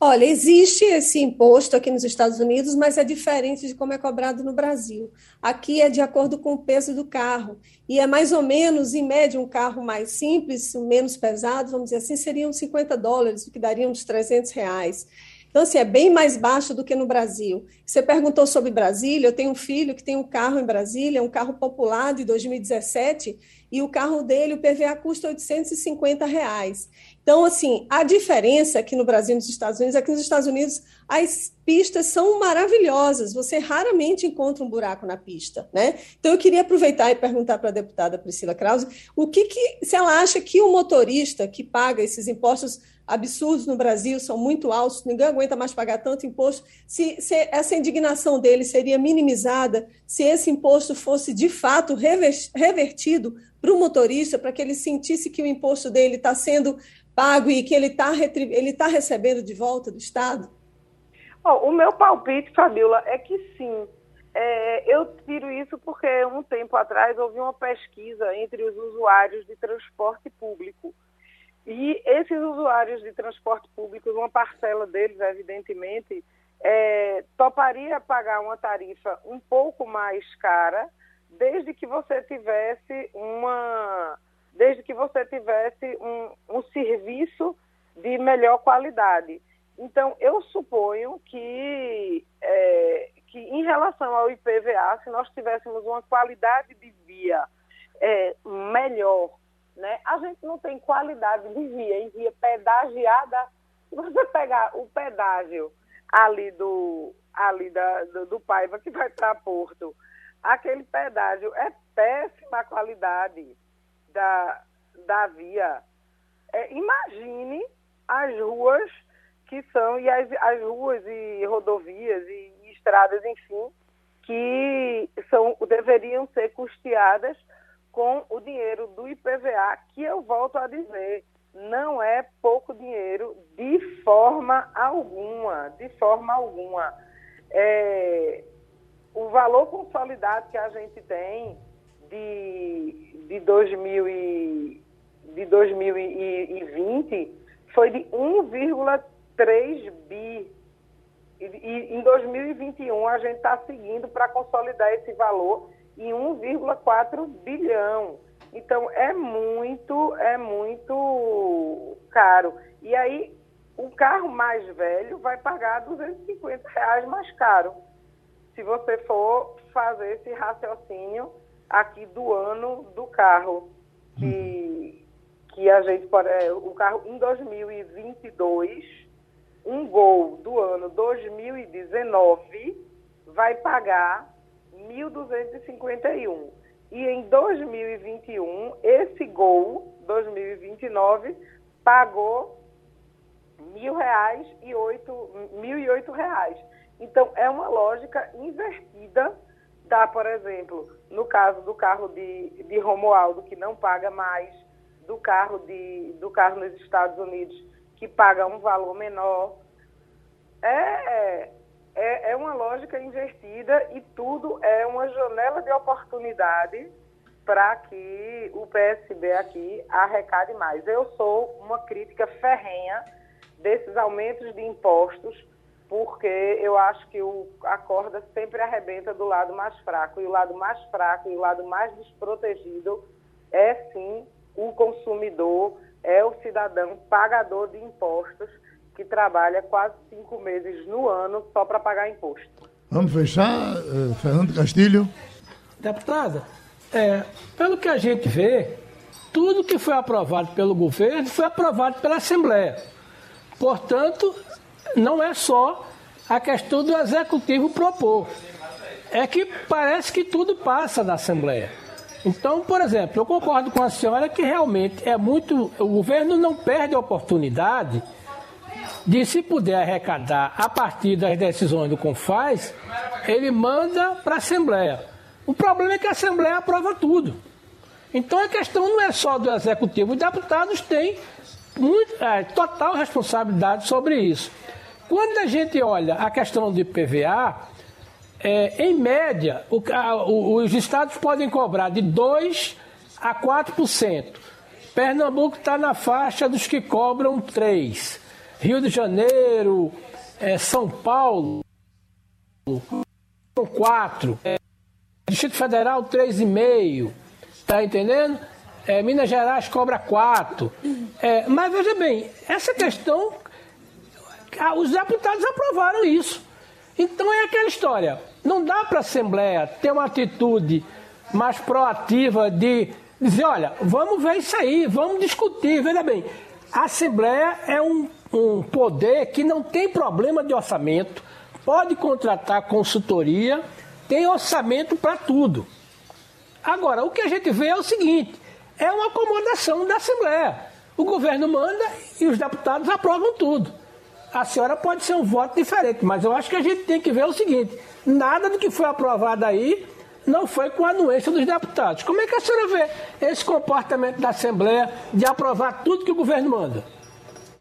Olha, existe esse imposto aqui nos Estados Unidos, mas é diferente de como é cobrado no Brasil. Aqui é de acordo com o peso do carro. E é mais ou menos, em média, um carro mais simples, menos pesado, vamos dizer assim, seriam 50 dólares, o que daria uns 300 reais. Então, assim, é bem mais baixo do que no Brasil. Você perguntou sobre Brasília, eu tenho um filho que tem um carro em Brasília, um carro popular de 2017, e o carro dele, o PVA custa 850 reais. Então, assim, a diferença aqui no Brasil e nos Estados Unidos é que nos Estados Unidos as pistas são maravilhosas, você raramente encontra um buraco na pista, né? Então, eu queria aproveitar e perguntar para a deputada Priscila Krause o que, que se ela acha que o motorista que paga esses impostos absurdos no Brasil, são muito altos, ninguém aguenta mais pagar tanto imposto. Se, se, essa indignação dele seria minimizada se esse imposto fosse de fato revertido para o motorista, para que ele sentisse que o imposto dele está sendo pago e que ele está tá recebendo de volta do Estado? Oh, o meu palpite, Fabiola, é que sim. É, eu tiro isso porque um tempo atrás houve uma pesquisa entre os usuários de transporte público. E esses usuários de transporte público, uma parcela deles, evidentemente, é, toparia pagar uma tarifa um pouco mais cara, desde que você tivesse uma, desde que você tivesse um, um serviço de melhor qualidade. Então, eu suponho que, é, que em relação ao IPVA, se nós tivéssemos uma qualidade de via é, melhor né? A gente não tem qualidade de via, em via pedagiada. Se você pegar o pedágio ali do, ali da, do, do Paiva que vai para Porto, aquele pedágio é péssima qualidade da, da via. É, imagine as ruas que são, e as, as ruas e rodovias e, e estradas, enfim, que são, deveriam ser custeadas com o dinheiro do IPVA, que eu volto a dizer, não é pouco dinheiro de forma alguma, de forma alguma. É, o valor consolidado que a gente tem de, de, 2000 e, de 2020 foi de 1,3 bi. E, e em 2021 a gente está seguindo para consolidar esse valor em 1,4 bilhão. Então é muito, é muito caro. E aí o carro mais velho vai pagar 250 reais mais caro. Se você for fazer esse raciocínio aqui do ano do carro, que, que a gente pode. É, o carro em 2022, um gol do ano 2019 vai pagar 1.251. E em 2021, esse gol, 2029, pagou mil reais e oito, mil e oito reais. Então, é uma lógica invertida da, por exemplo, no caso do carro de, de Romualdo, que não paga mais, do carro, de, do carro nos Estados Unidos, que paga um valor menor. É, é, é uma lógica invertida e tudo é uma janela de oportunidade para que o PSB aqui arrecade mais. Eu sou uma crítica ferrenha desses aumentos de impostos, porque eu acho que o, a corda sempre arrebenta do lado mais fraco, e o lado mais fraco e o lado mais desprotegido é sim o consumidor, é o cidadão pagador de impostos que trabalha quase cinco meses no ano só para pagar imposto. Vamos fechar, uh, Fernando Castilho. Deputada, é, pelo que a gente vê, tudo que foi aprovado pelo governo foi aprovado pela Assembleia. Portanto, não é só a questão do executivo propor. É que parece que tudo passa na Assembleia. Então, por exemplo, eu concordo com a senhora que realmente é muito. O governo não perde a oportunidade de se puder arrecadar a partir das decisões do CONFAS, ele manda para a Assembleia. O problema é que a Assembleia aprova tudo. Então a questão não é só do Executivo, os deputados têm muito, é, total responsabilidade sobre isso. Quando a gente olha a questão do IPVA, é, em média, o, a, os estados podem cobrar de 2% a 4%. Pernambuco está na faixa dos que cobram 3%. Rio de Janeiro, é, São Paulo, 4%. É, Distrito Federal, 3,5%. Está entendendo? É, Minas Gerais cobra 4%. É, mas veja bem, essa questão, os deputados aprovaram isso. Então é aquela história. Não dá para a Assembleia ter uma atitude mais proativa de dizer, olha, vamos ver isso aí, vamos discutir. Veja bem, a Assembleia é um, um poder que não tem problema de orçamento, pode contratar consultoria, tem orçamento para tudo. Agora, o que a gente vê é o seguinte: é uma acomodação da Assembleia. O governo manda e os deputados aprovam tudo. A senhora pode ser um voto diferente, mas eu acho que a gente tem que ver o seguinte: nada do que foi aprovado aí não foi com a anuência dos deputados. Como é que a senhora vê esse comportamento da Assembleia de aprovar tudo que o governo manda?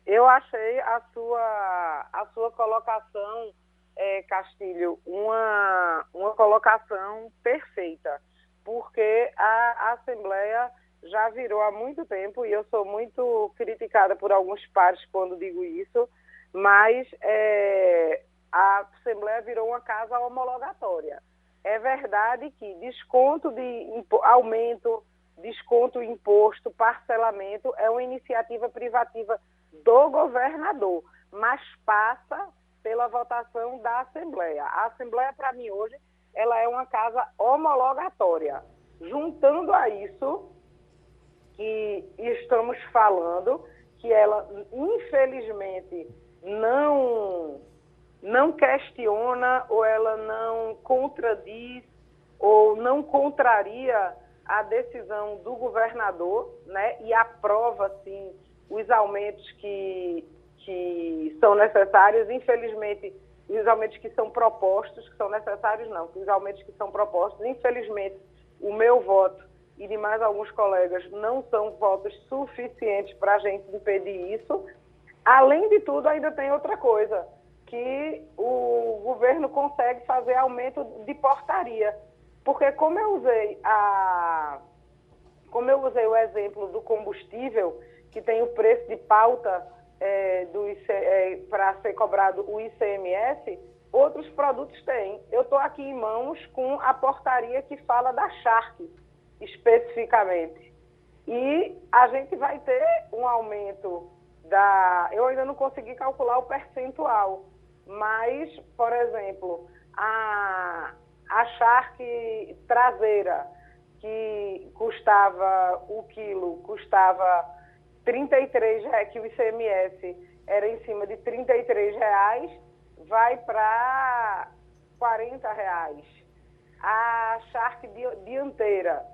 Eu achei a sua, a sua colocação, é, Castilho, uma, uma colocação perfeita, porque a, a Assembleia já virou há muito tempo, e eu sou muito criticada por alguns pares quando digo isso, mas é, a Assembleia virou uma casa homologatória. É verdade que desconto de aumento, desconto imposto, parcelamento é uma iniciativa privativa do governador, mas passa pela votação da Assembleia. A Assembleia, para mim, hoje, ela é uma casa homologatória. Juntando a isso que estamos falando, que ela, infelizmente, não não questiona ou ela não contradiz ou não contraria a decisão do governador, né, e aprova sim os aumentos que, que são necessários. Infelizmente, os aumentos que são propostos, que são necessários não, os aumentos que são propostos, infelizmente, o meu voto e de mais alguns colegas não são votos suficientes para a gente impedir isso. Além de tudo, ainda tem outra coisa, que o governo consegue fazer aumento de portaria. Porque como eu usei a como eu usei o exemplo do combustível, que tem o preço de pauta é, é, para ser cobrado o ICMS, outros produtos têm. Eu estou aqui em mãos com a portaria que fala da Shark, especificamente. E a gente vai ter um aumento da. Eu ainda não consegui calcular o percentual, mas, por exemplo, a, a Shark traseira, que custava o quilo, custava 33 reais, que o ICMS era em cima de 33 reais, vai para 40 reais. A Shark dianteira,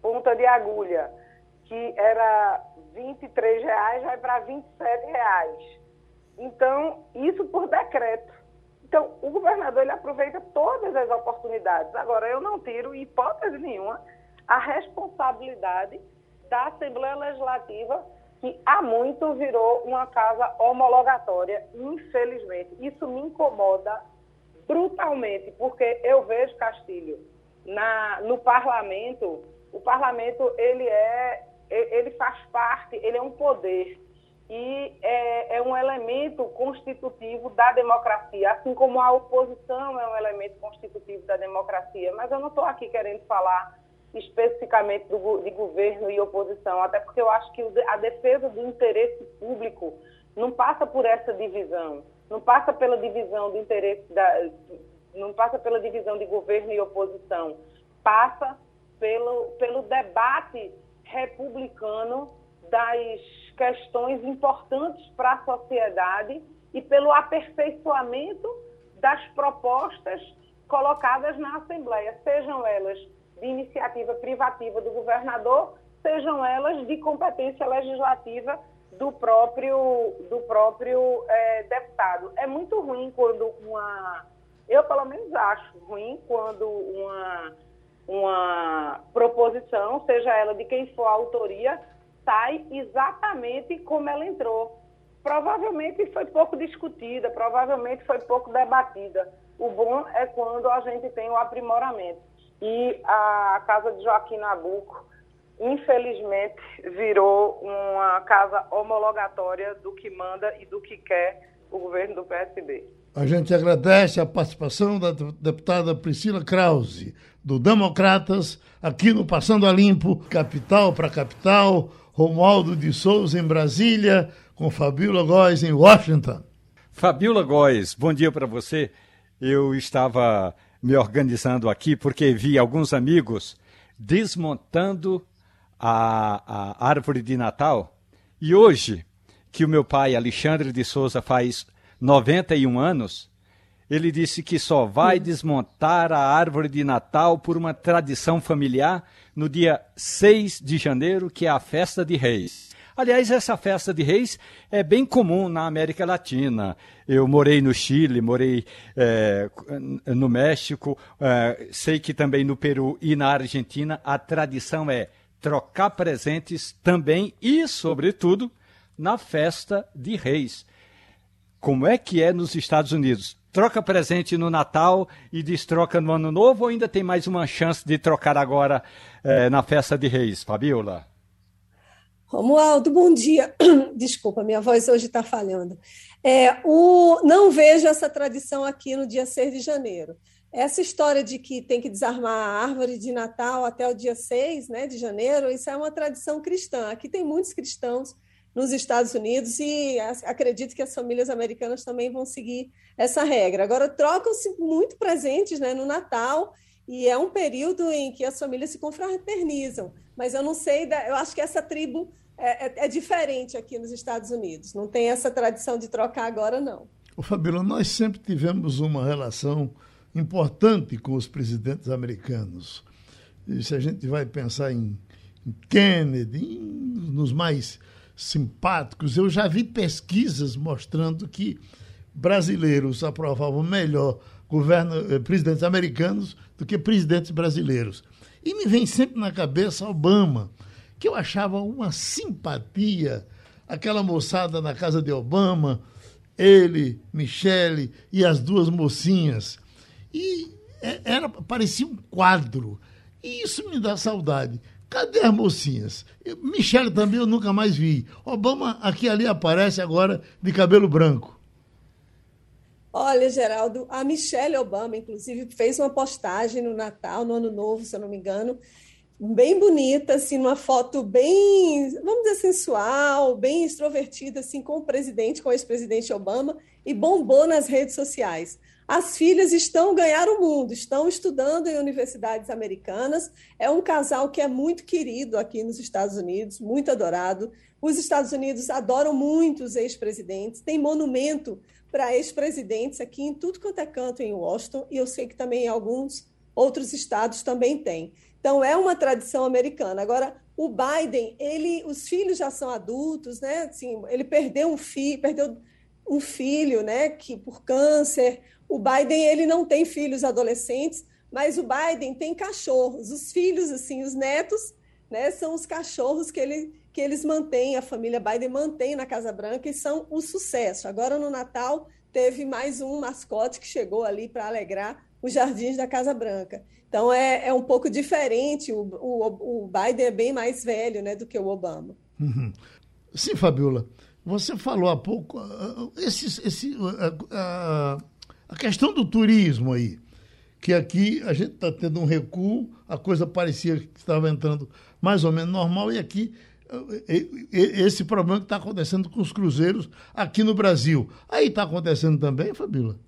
ponta de agulha, que era 23 reais, vai para 27 reais. Então, isso por decreto. Então, o governador ele aproveita todas as oportunidades. Agora, eu não tiro, hipótese nenhuma, a responsabilidade da Assembleia Legislativa, que há muito virou uma casa homologatória, infelizmente. Isso me incomoda brutalmente, porque eu vejo Castilho na, no parlamento, o parlamento ele é ele faz parte, ele é um poder e é, é, um elemento constitutivo da democracia, assim como a oposição é um elemento constitutivo da democracia. Mas eu não estou aqui querendo falar especificamente do, de governo e oposição, até porque eu acho que a defesa do interesse público não passa por essa divisão, não passa pela divisão do interesse da, não passa pela divisão de governo e oposição, passa pelo, pelo debate republicano das questões importantes para a sociedade e pelo aperfeiçoamento das propostas colocadas na Assembleia, sejam elas de iniciativa privativa do governador, sejam elas de competência legislativa do próprio, do próprio é, deputado. É muito ruim quando uma. Eu, pelo menos, acho ruim quando uma, uma proposição, seja ela de quem for a autoria, sai exatamente como ela entrou. provavelmente foi pouco discutida, provavelmente foi pouco debatida. O bom é quando a gente tem o aprimoramento. E a Casa de Joaquim Nabuco, infelizmente, virou uma casa homologatória do que manda e do que quer o governo do PSB. A gente agradece a participação da deputada Priscila Krause, do Democratas, aqui no Passando a Limpo, capital para capital, Romualdo de Souza em Brasília, com Fabiola Góes em Washington. Fabiola Góes, bom dia para você. Eu estava me organizando aqui porque vi alguns amigos desmontando a, a árvore de Natal e hoje, que o meu pai, Alexandre de Souza, faz 91 anos, ele disse que só vai desmontar a árvore de Natal por uma tradição familiar no dia 6 de janeiro, que é a festa de Reis. Aliás, essa festa de reis é bem comum na América Latina. Eu morei no Chile, morei é, no México, é, sei que também no Peru e na Argentina a tradição é trocar presentes também e, sobretudo, na festa de reis. Como é que é nos Estados Unidos? Troca presente no Natal e destroca no Ano Novo ou ainda tem mais uma chance de trocar agora é, na festa de reis, Fabiola? Romualdo, bom dia. [clears throat] Desculpa, minha voz hoje está falhando. É, o, não vejo essa tradição aqui no dia 6 de janeiro. Essa história de que tem que desarmar a árvore de Natal até o dia 6 né, de janeiro, isso é uma tradição cristã. Aqui tem muitos cristãos nos Estados Unidos e acredito que as famílias americanas também vão seguir essa regra. Agora, trocam-se muito presentes né, no Natal e é um período em que as famílias se confraternizam. Mas eu não sei, eu acho que essa tribo é, é, é diferente aqui nos Estados Unidos. Não tem essa tradição de trocar agora, não. O Fabíola, nós sempre tivemos uma relação importante com os presidentes americanos. E se a gente vai pensar em, Kennedy, nos mais simpáticos, eu já vi pesquisas mostrando que brasileiros aprovavam melhor governo, eh, presidentes americanos do que presidentes brasileiros. E me vem sempre na cabeça Obama, que eu achava uma simpatia, aquela moçada na casa de Obama, ele, Michele e as duas mocinhas. E é, era, parecia um quadro. E isso me dá saudade. Cadê as mocinhas? Michele também eu nunca mais vi. Obama aqui ali aparece agora de cabelo branco. Olha, Geraldo, a Michelle Obama, inclusive, fez uma postagem no Natal, no Ano Novo, se eu não me engano, bem bonita, assim, uma foto bem, vamos dizer, sensual, bem extrovertida, assim, com o presidente, com o ex-presidente Obama, e bombou nas redes sociais. As filhas estão ganhar o mundo, estão estudando em universidades americanas. É um casal que é muito querido aqui nos Estados Unidos, muito adorado. Os Estados Unidos adoram muito os ex-presidentes, tem monumento para ex-presidentes aqui em tudo quanto é canto em Washington, e eu sei que também em alguns outros estados também tem. Então é uma tradição americana. Agora, o Biden, ele, os filhos já são adultos, né? Assim, ele perdeu um filho, perdeu um filho, né? Que por câncer. O Biden ele não tem filhos adolescentes, mas o Biden tem cachorros. Os filhos, assim, os netos, né? São os cachorros que ele que eles mantêm, a família Biden mantém na Casa Branca e são um sucesso. Agora no Natal teve mais um mascote que chegou ali para alegrar os jardins da Casa Branca. Então é, é um pouco diferente. O, o, o Biden é bem mais velho né, do que o Obama. Uhum. Sim, Fabiola. Você falou há pouco uh, esse, esse, uh, uh, a questão do turismo aí, que aqui a gente está tendo um recuo, a coisa parecia que estava entrando mais ou menos normal, e aqui esse problema que está acontecendo com os cruzeiros aqui no Brasil. Aí está acontecendo também, Fabíola?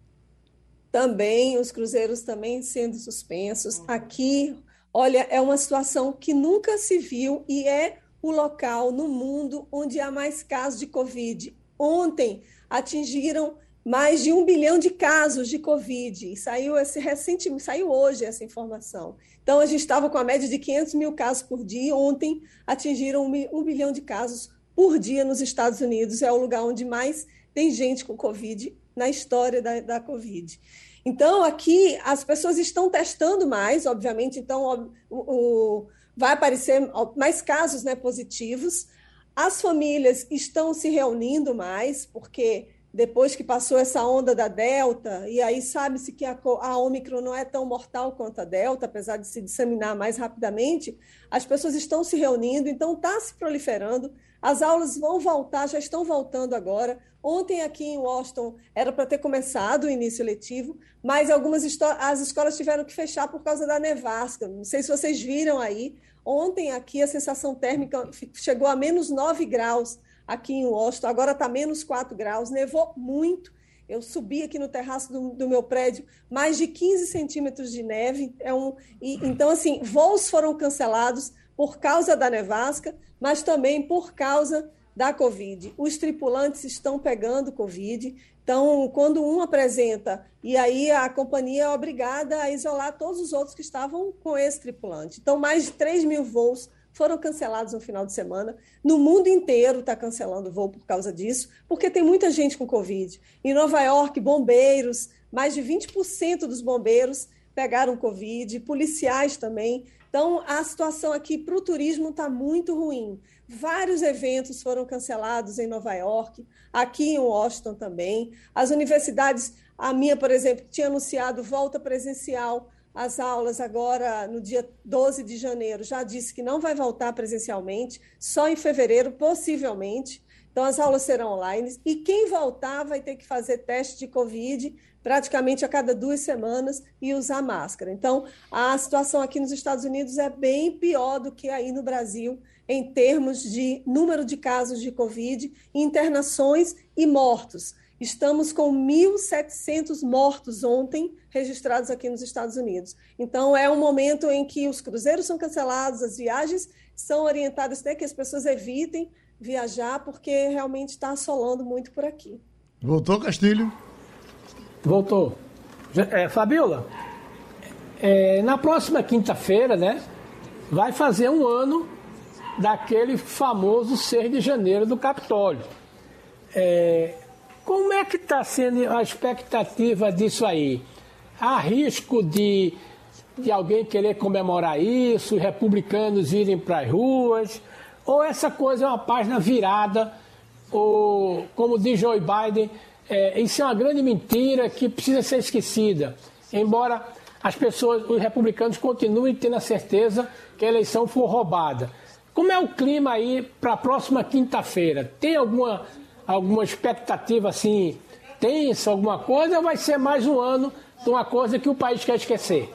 também os cruzeiros também sendo suspensos. Aqui, olha, é uma situação que nunca se viu e é o local no mundo onde há mais casos de Covid. Ontem atingiram mais de um bilhão de casos de Covid. E saiu esse recente, saiu hoje essa informação. Então a gente estava com a média de 500 mil casos por dia. Ontem atingiram um bilhão de casos por dia nos Estados Unidos. É o lugar onde mais tem gente com Covid na história da, da Covid. Então, aqui as pessoas estão testando mais, obviamente, então o, o, vai aparecer mais casos né, positivos. As famílias estão se reunindo mais, porque depois que passou essa onda da Delta, e aí sabe-se que a, a Ômicron não é tão mortal quanto a Delta, apesar de se disseminar mais rapidamente, as pessoas estão se reunindo, então está se proliferando. As aulas vão voltar, já estão voltando agora. Ontem aqui em Washington era para ter começado o início letivo, mas algumas as escolas tiveram que fechar por causa da nevasca. Não sei se vocês viram aí. Ontem aqui a sensação térmica chegou a menos 9 graus aqui em Washington, agora está menos 4 graus, nevou muito. Eu subi aqui no terraço do, do, meu prédio, mais de 15 centímetros de neve. É um, e, então, assim, voos foram cancelados por causa da nevasca, mas também por causa da Covid. Os tripulantes estão pegando Covid. Então, quando um apresenta, e aí a companhia é obrigada a isolar todos os outros que estavam com esse tripulante. Então, mais de 3 mil voos foram cancelados no final de semana. No mundo inteiro está cancelando voo por causa disso, porque tem muita gente com Covid. Em Nova York, bombeiros, mais de 20% dos bombeiros pegaram Covid, policiais também. Então, a situação aqui para o turismo está muito ruim. Vários eventos foram cancelados em Nova York, aqui em Washington também. As universidades, a minha, por exemplo, tinha anunciado volta presencial as aulas agora no dia 12 de janeiro, já disse que não vai voltar presencialmente, só em fevereiro, possivelmente. Então, as aulas serão online e quem voltar vai ter que fazer teste de Covid praticamente a cada duas semanas e usar máscara. Então, a situação aqui nos Estados Unidos é bem pior do que aí no Brasil, em termos de número de casos de Covid, internações e mortos. Estamos com 1.700 mortos ontem registrados aqui nos Estados Unidos. Então, é um momento em que os cruzeiros são cancelados, as viagens são orientadas até que as pessoas evitem viajar, porque realmente está assolando muito por aqui. Voltou, Castilho? Voltou. É, Fabiola, é, na próxima quinta-feira, né, vai fazer um ano daquele famoso 6 de janeiro do Capitólio. É, como é que está sendo a expectativa disso aí? Há risco de, de alguém querer comemorar isso, os republicanos irem para as ruas? Ou essa coisa é uma página virada, ou, como diz Joe Biden, é, isso é uma grande mentira que precisa ser esquecida. Embora as pessoas, os republicanos, continuem tendo a certeza que a eleição foi roubada. Como é o clima aí para a próxima quinta-feira? Tem alguma alguma expectativa assim tensa, alguma coisa, vai ser mais um ano de uma coisa que o país quer esquecer?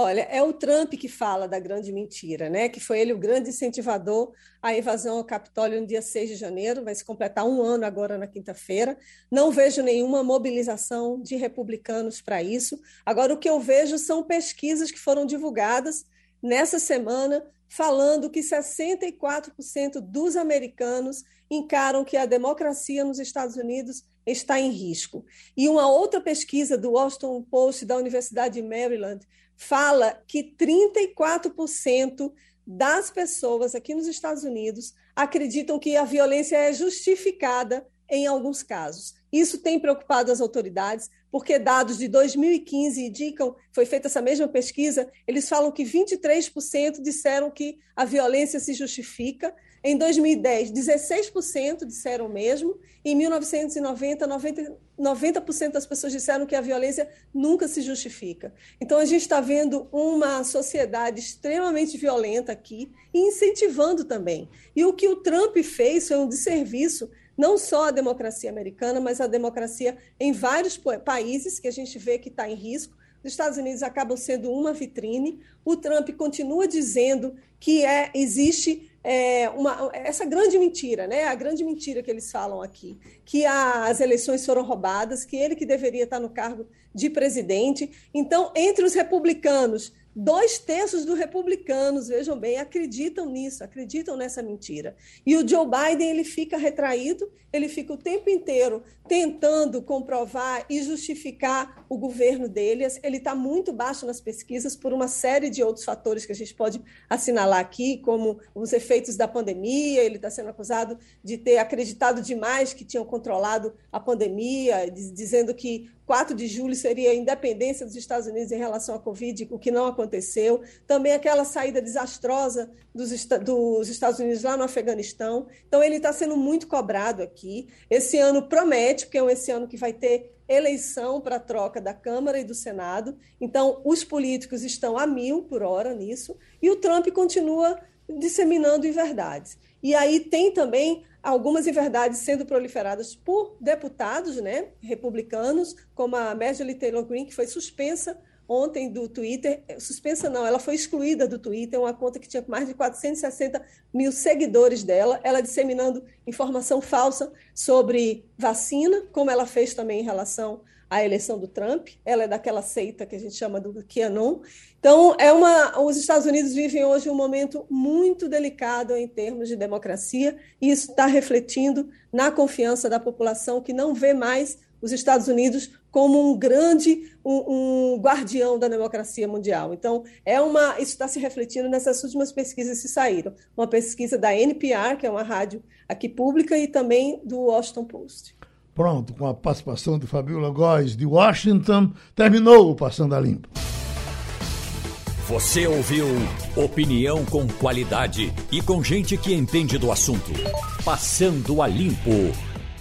Olha, é o Trump que fala da grande mentira, né? Que foi ele o grande incentivador à invasão ao Capitólio no dia 6 de janeiro, vai se completar um ano agora na quinta-feira. Não vejo nenhuma mobilização de republicanos para isso. Agora, o que eu vejo são pesquisas que foram divulgadas nessa semana falando que 64% dos americanos encaram que a democracia nos Estados Unidos está em risco. E uma outra pesquisa do Washington Post da Universidade de Maryland fala que 34% das pessoas aqui nos Estados Unidos acreditam que a violência é justificada em alguns casos. Isso tem preocupado as autoridades, porque dados de 2015 indicam, foi feita essa mesma pesquisa, eles falam que 23% disseram que a violência se justifica. Em 2010, 16% disseram o mesmo. Em 1990, 90%, 90 das pessoas disseram que a violência nunca se justifica. Então, a gente está vendo uma sociedade extremamente violenta aqui e incentivando também. E o que o Trump fez foi um desserviço não só a democracia americana, mas a democracia em vários países que a gente vê que está em risco. Os Estados Unidos acabam sendo uma vitrine. O Trump continua dizendo que é, existe é, uma, essa grande mentira, né? A grande mentira que eles falam aqui, que a, as eleições foram roubadas, que ele que deveria estar no cargo de presidente. Então, entre os republicanos Dois terços dos republicanos, vejam bem, acreditam nisso, acreditam nessa mentira. E o Joe Biden ele fica retraído, ele fica o tempo inteiro tentando comprovar e justificar o governo dele. Ele está muito baixo nas pesquisas por uma série de outros fatores que a gente pode assinalar aqui, como os efeitos da pandemia. Ele está sendo acusado de ter acreditado demais que tinham controlado a pandemia, dizendo que 4 de julho seria a independência dos Estados Unidos em relação à Covid, o que não aconteceu. Também aquela saída desastrosa dos, dos Estados Unidos lá no Afeganistão. Então, ele está sendo muito cobrado aqui. Esse ano promete, porque é esse ano que vai ter eleição para troca da Câmara e do Senado. Então, os políticos estão a mil por hora nisso, e o Trump continua disseminando inverdades. E aí tem também algumas inverdades sendo proliferadas por deputados né, republicanos, como a Marjorie Taylor Greene, que foi suspensa ontem do Twitter. Suspensa não, ela foi excluída do Twitter, uma conta que tinha mais de 460 mil seguidores dela, ela disseminando informação falsa sobre vacina, como ela fez também em relação à eleição do Trump. Ela é daquela seita que a gente chama do QAnon. Então, é uma, os Estados Unidos vivem hoje um momento muito delicado em termos de democracia, e isso está refletindo na confiança da população que não vê mais os Estados Unidos como um grande um, um, guardião da democracia mundial. Então, é uma isso está se refletindo nessas últimas pesquisas que saíram. Uma pesquisa da NPR, que é uma rádio aqui pública, e também do Washington Post. Pronto, com a participação de Fabiola Góes, de Washington, terminou o Passando a Limpo. Você ouviu opinião com qualidade e com gente que entende do assunto. Passando a Limpo.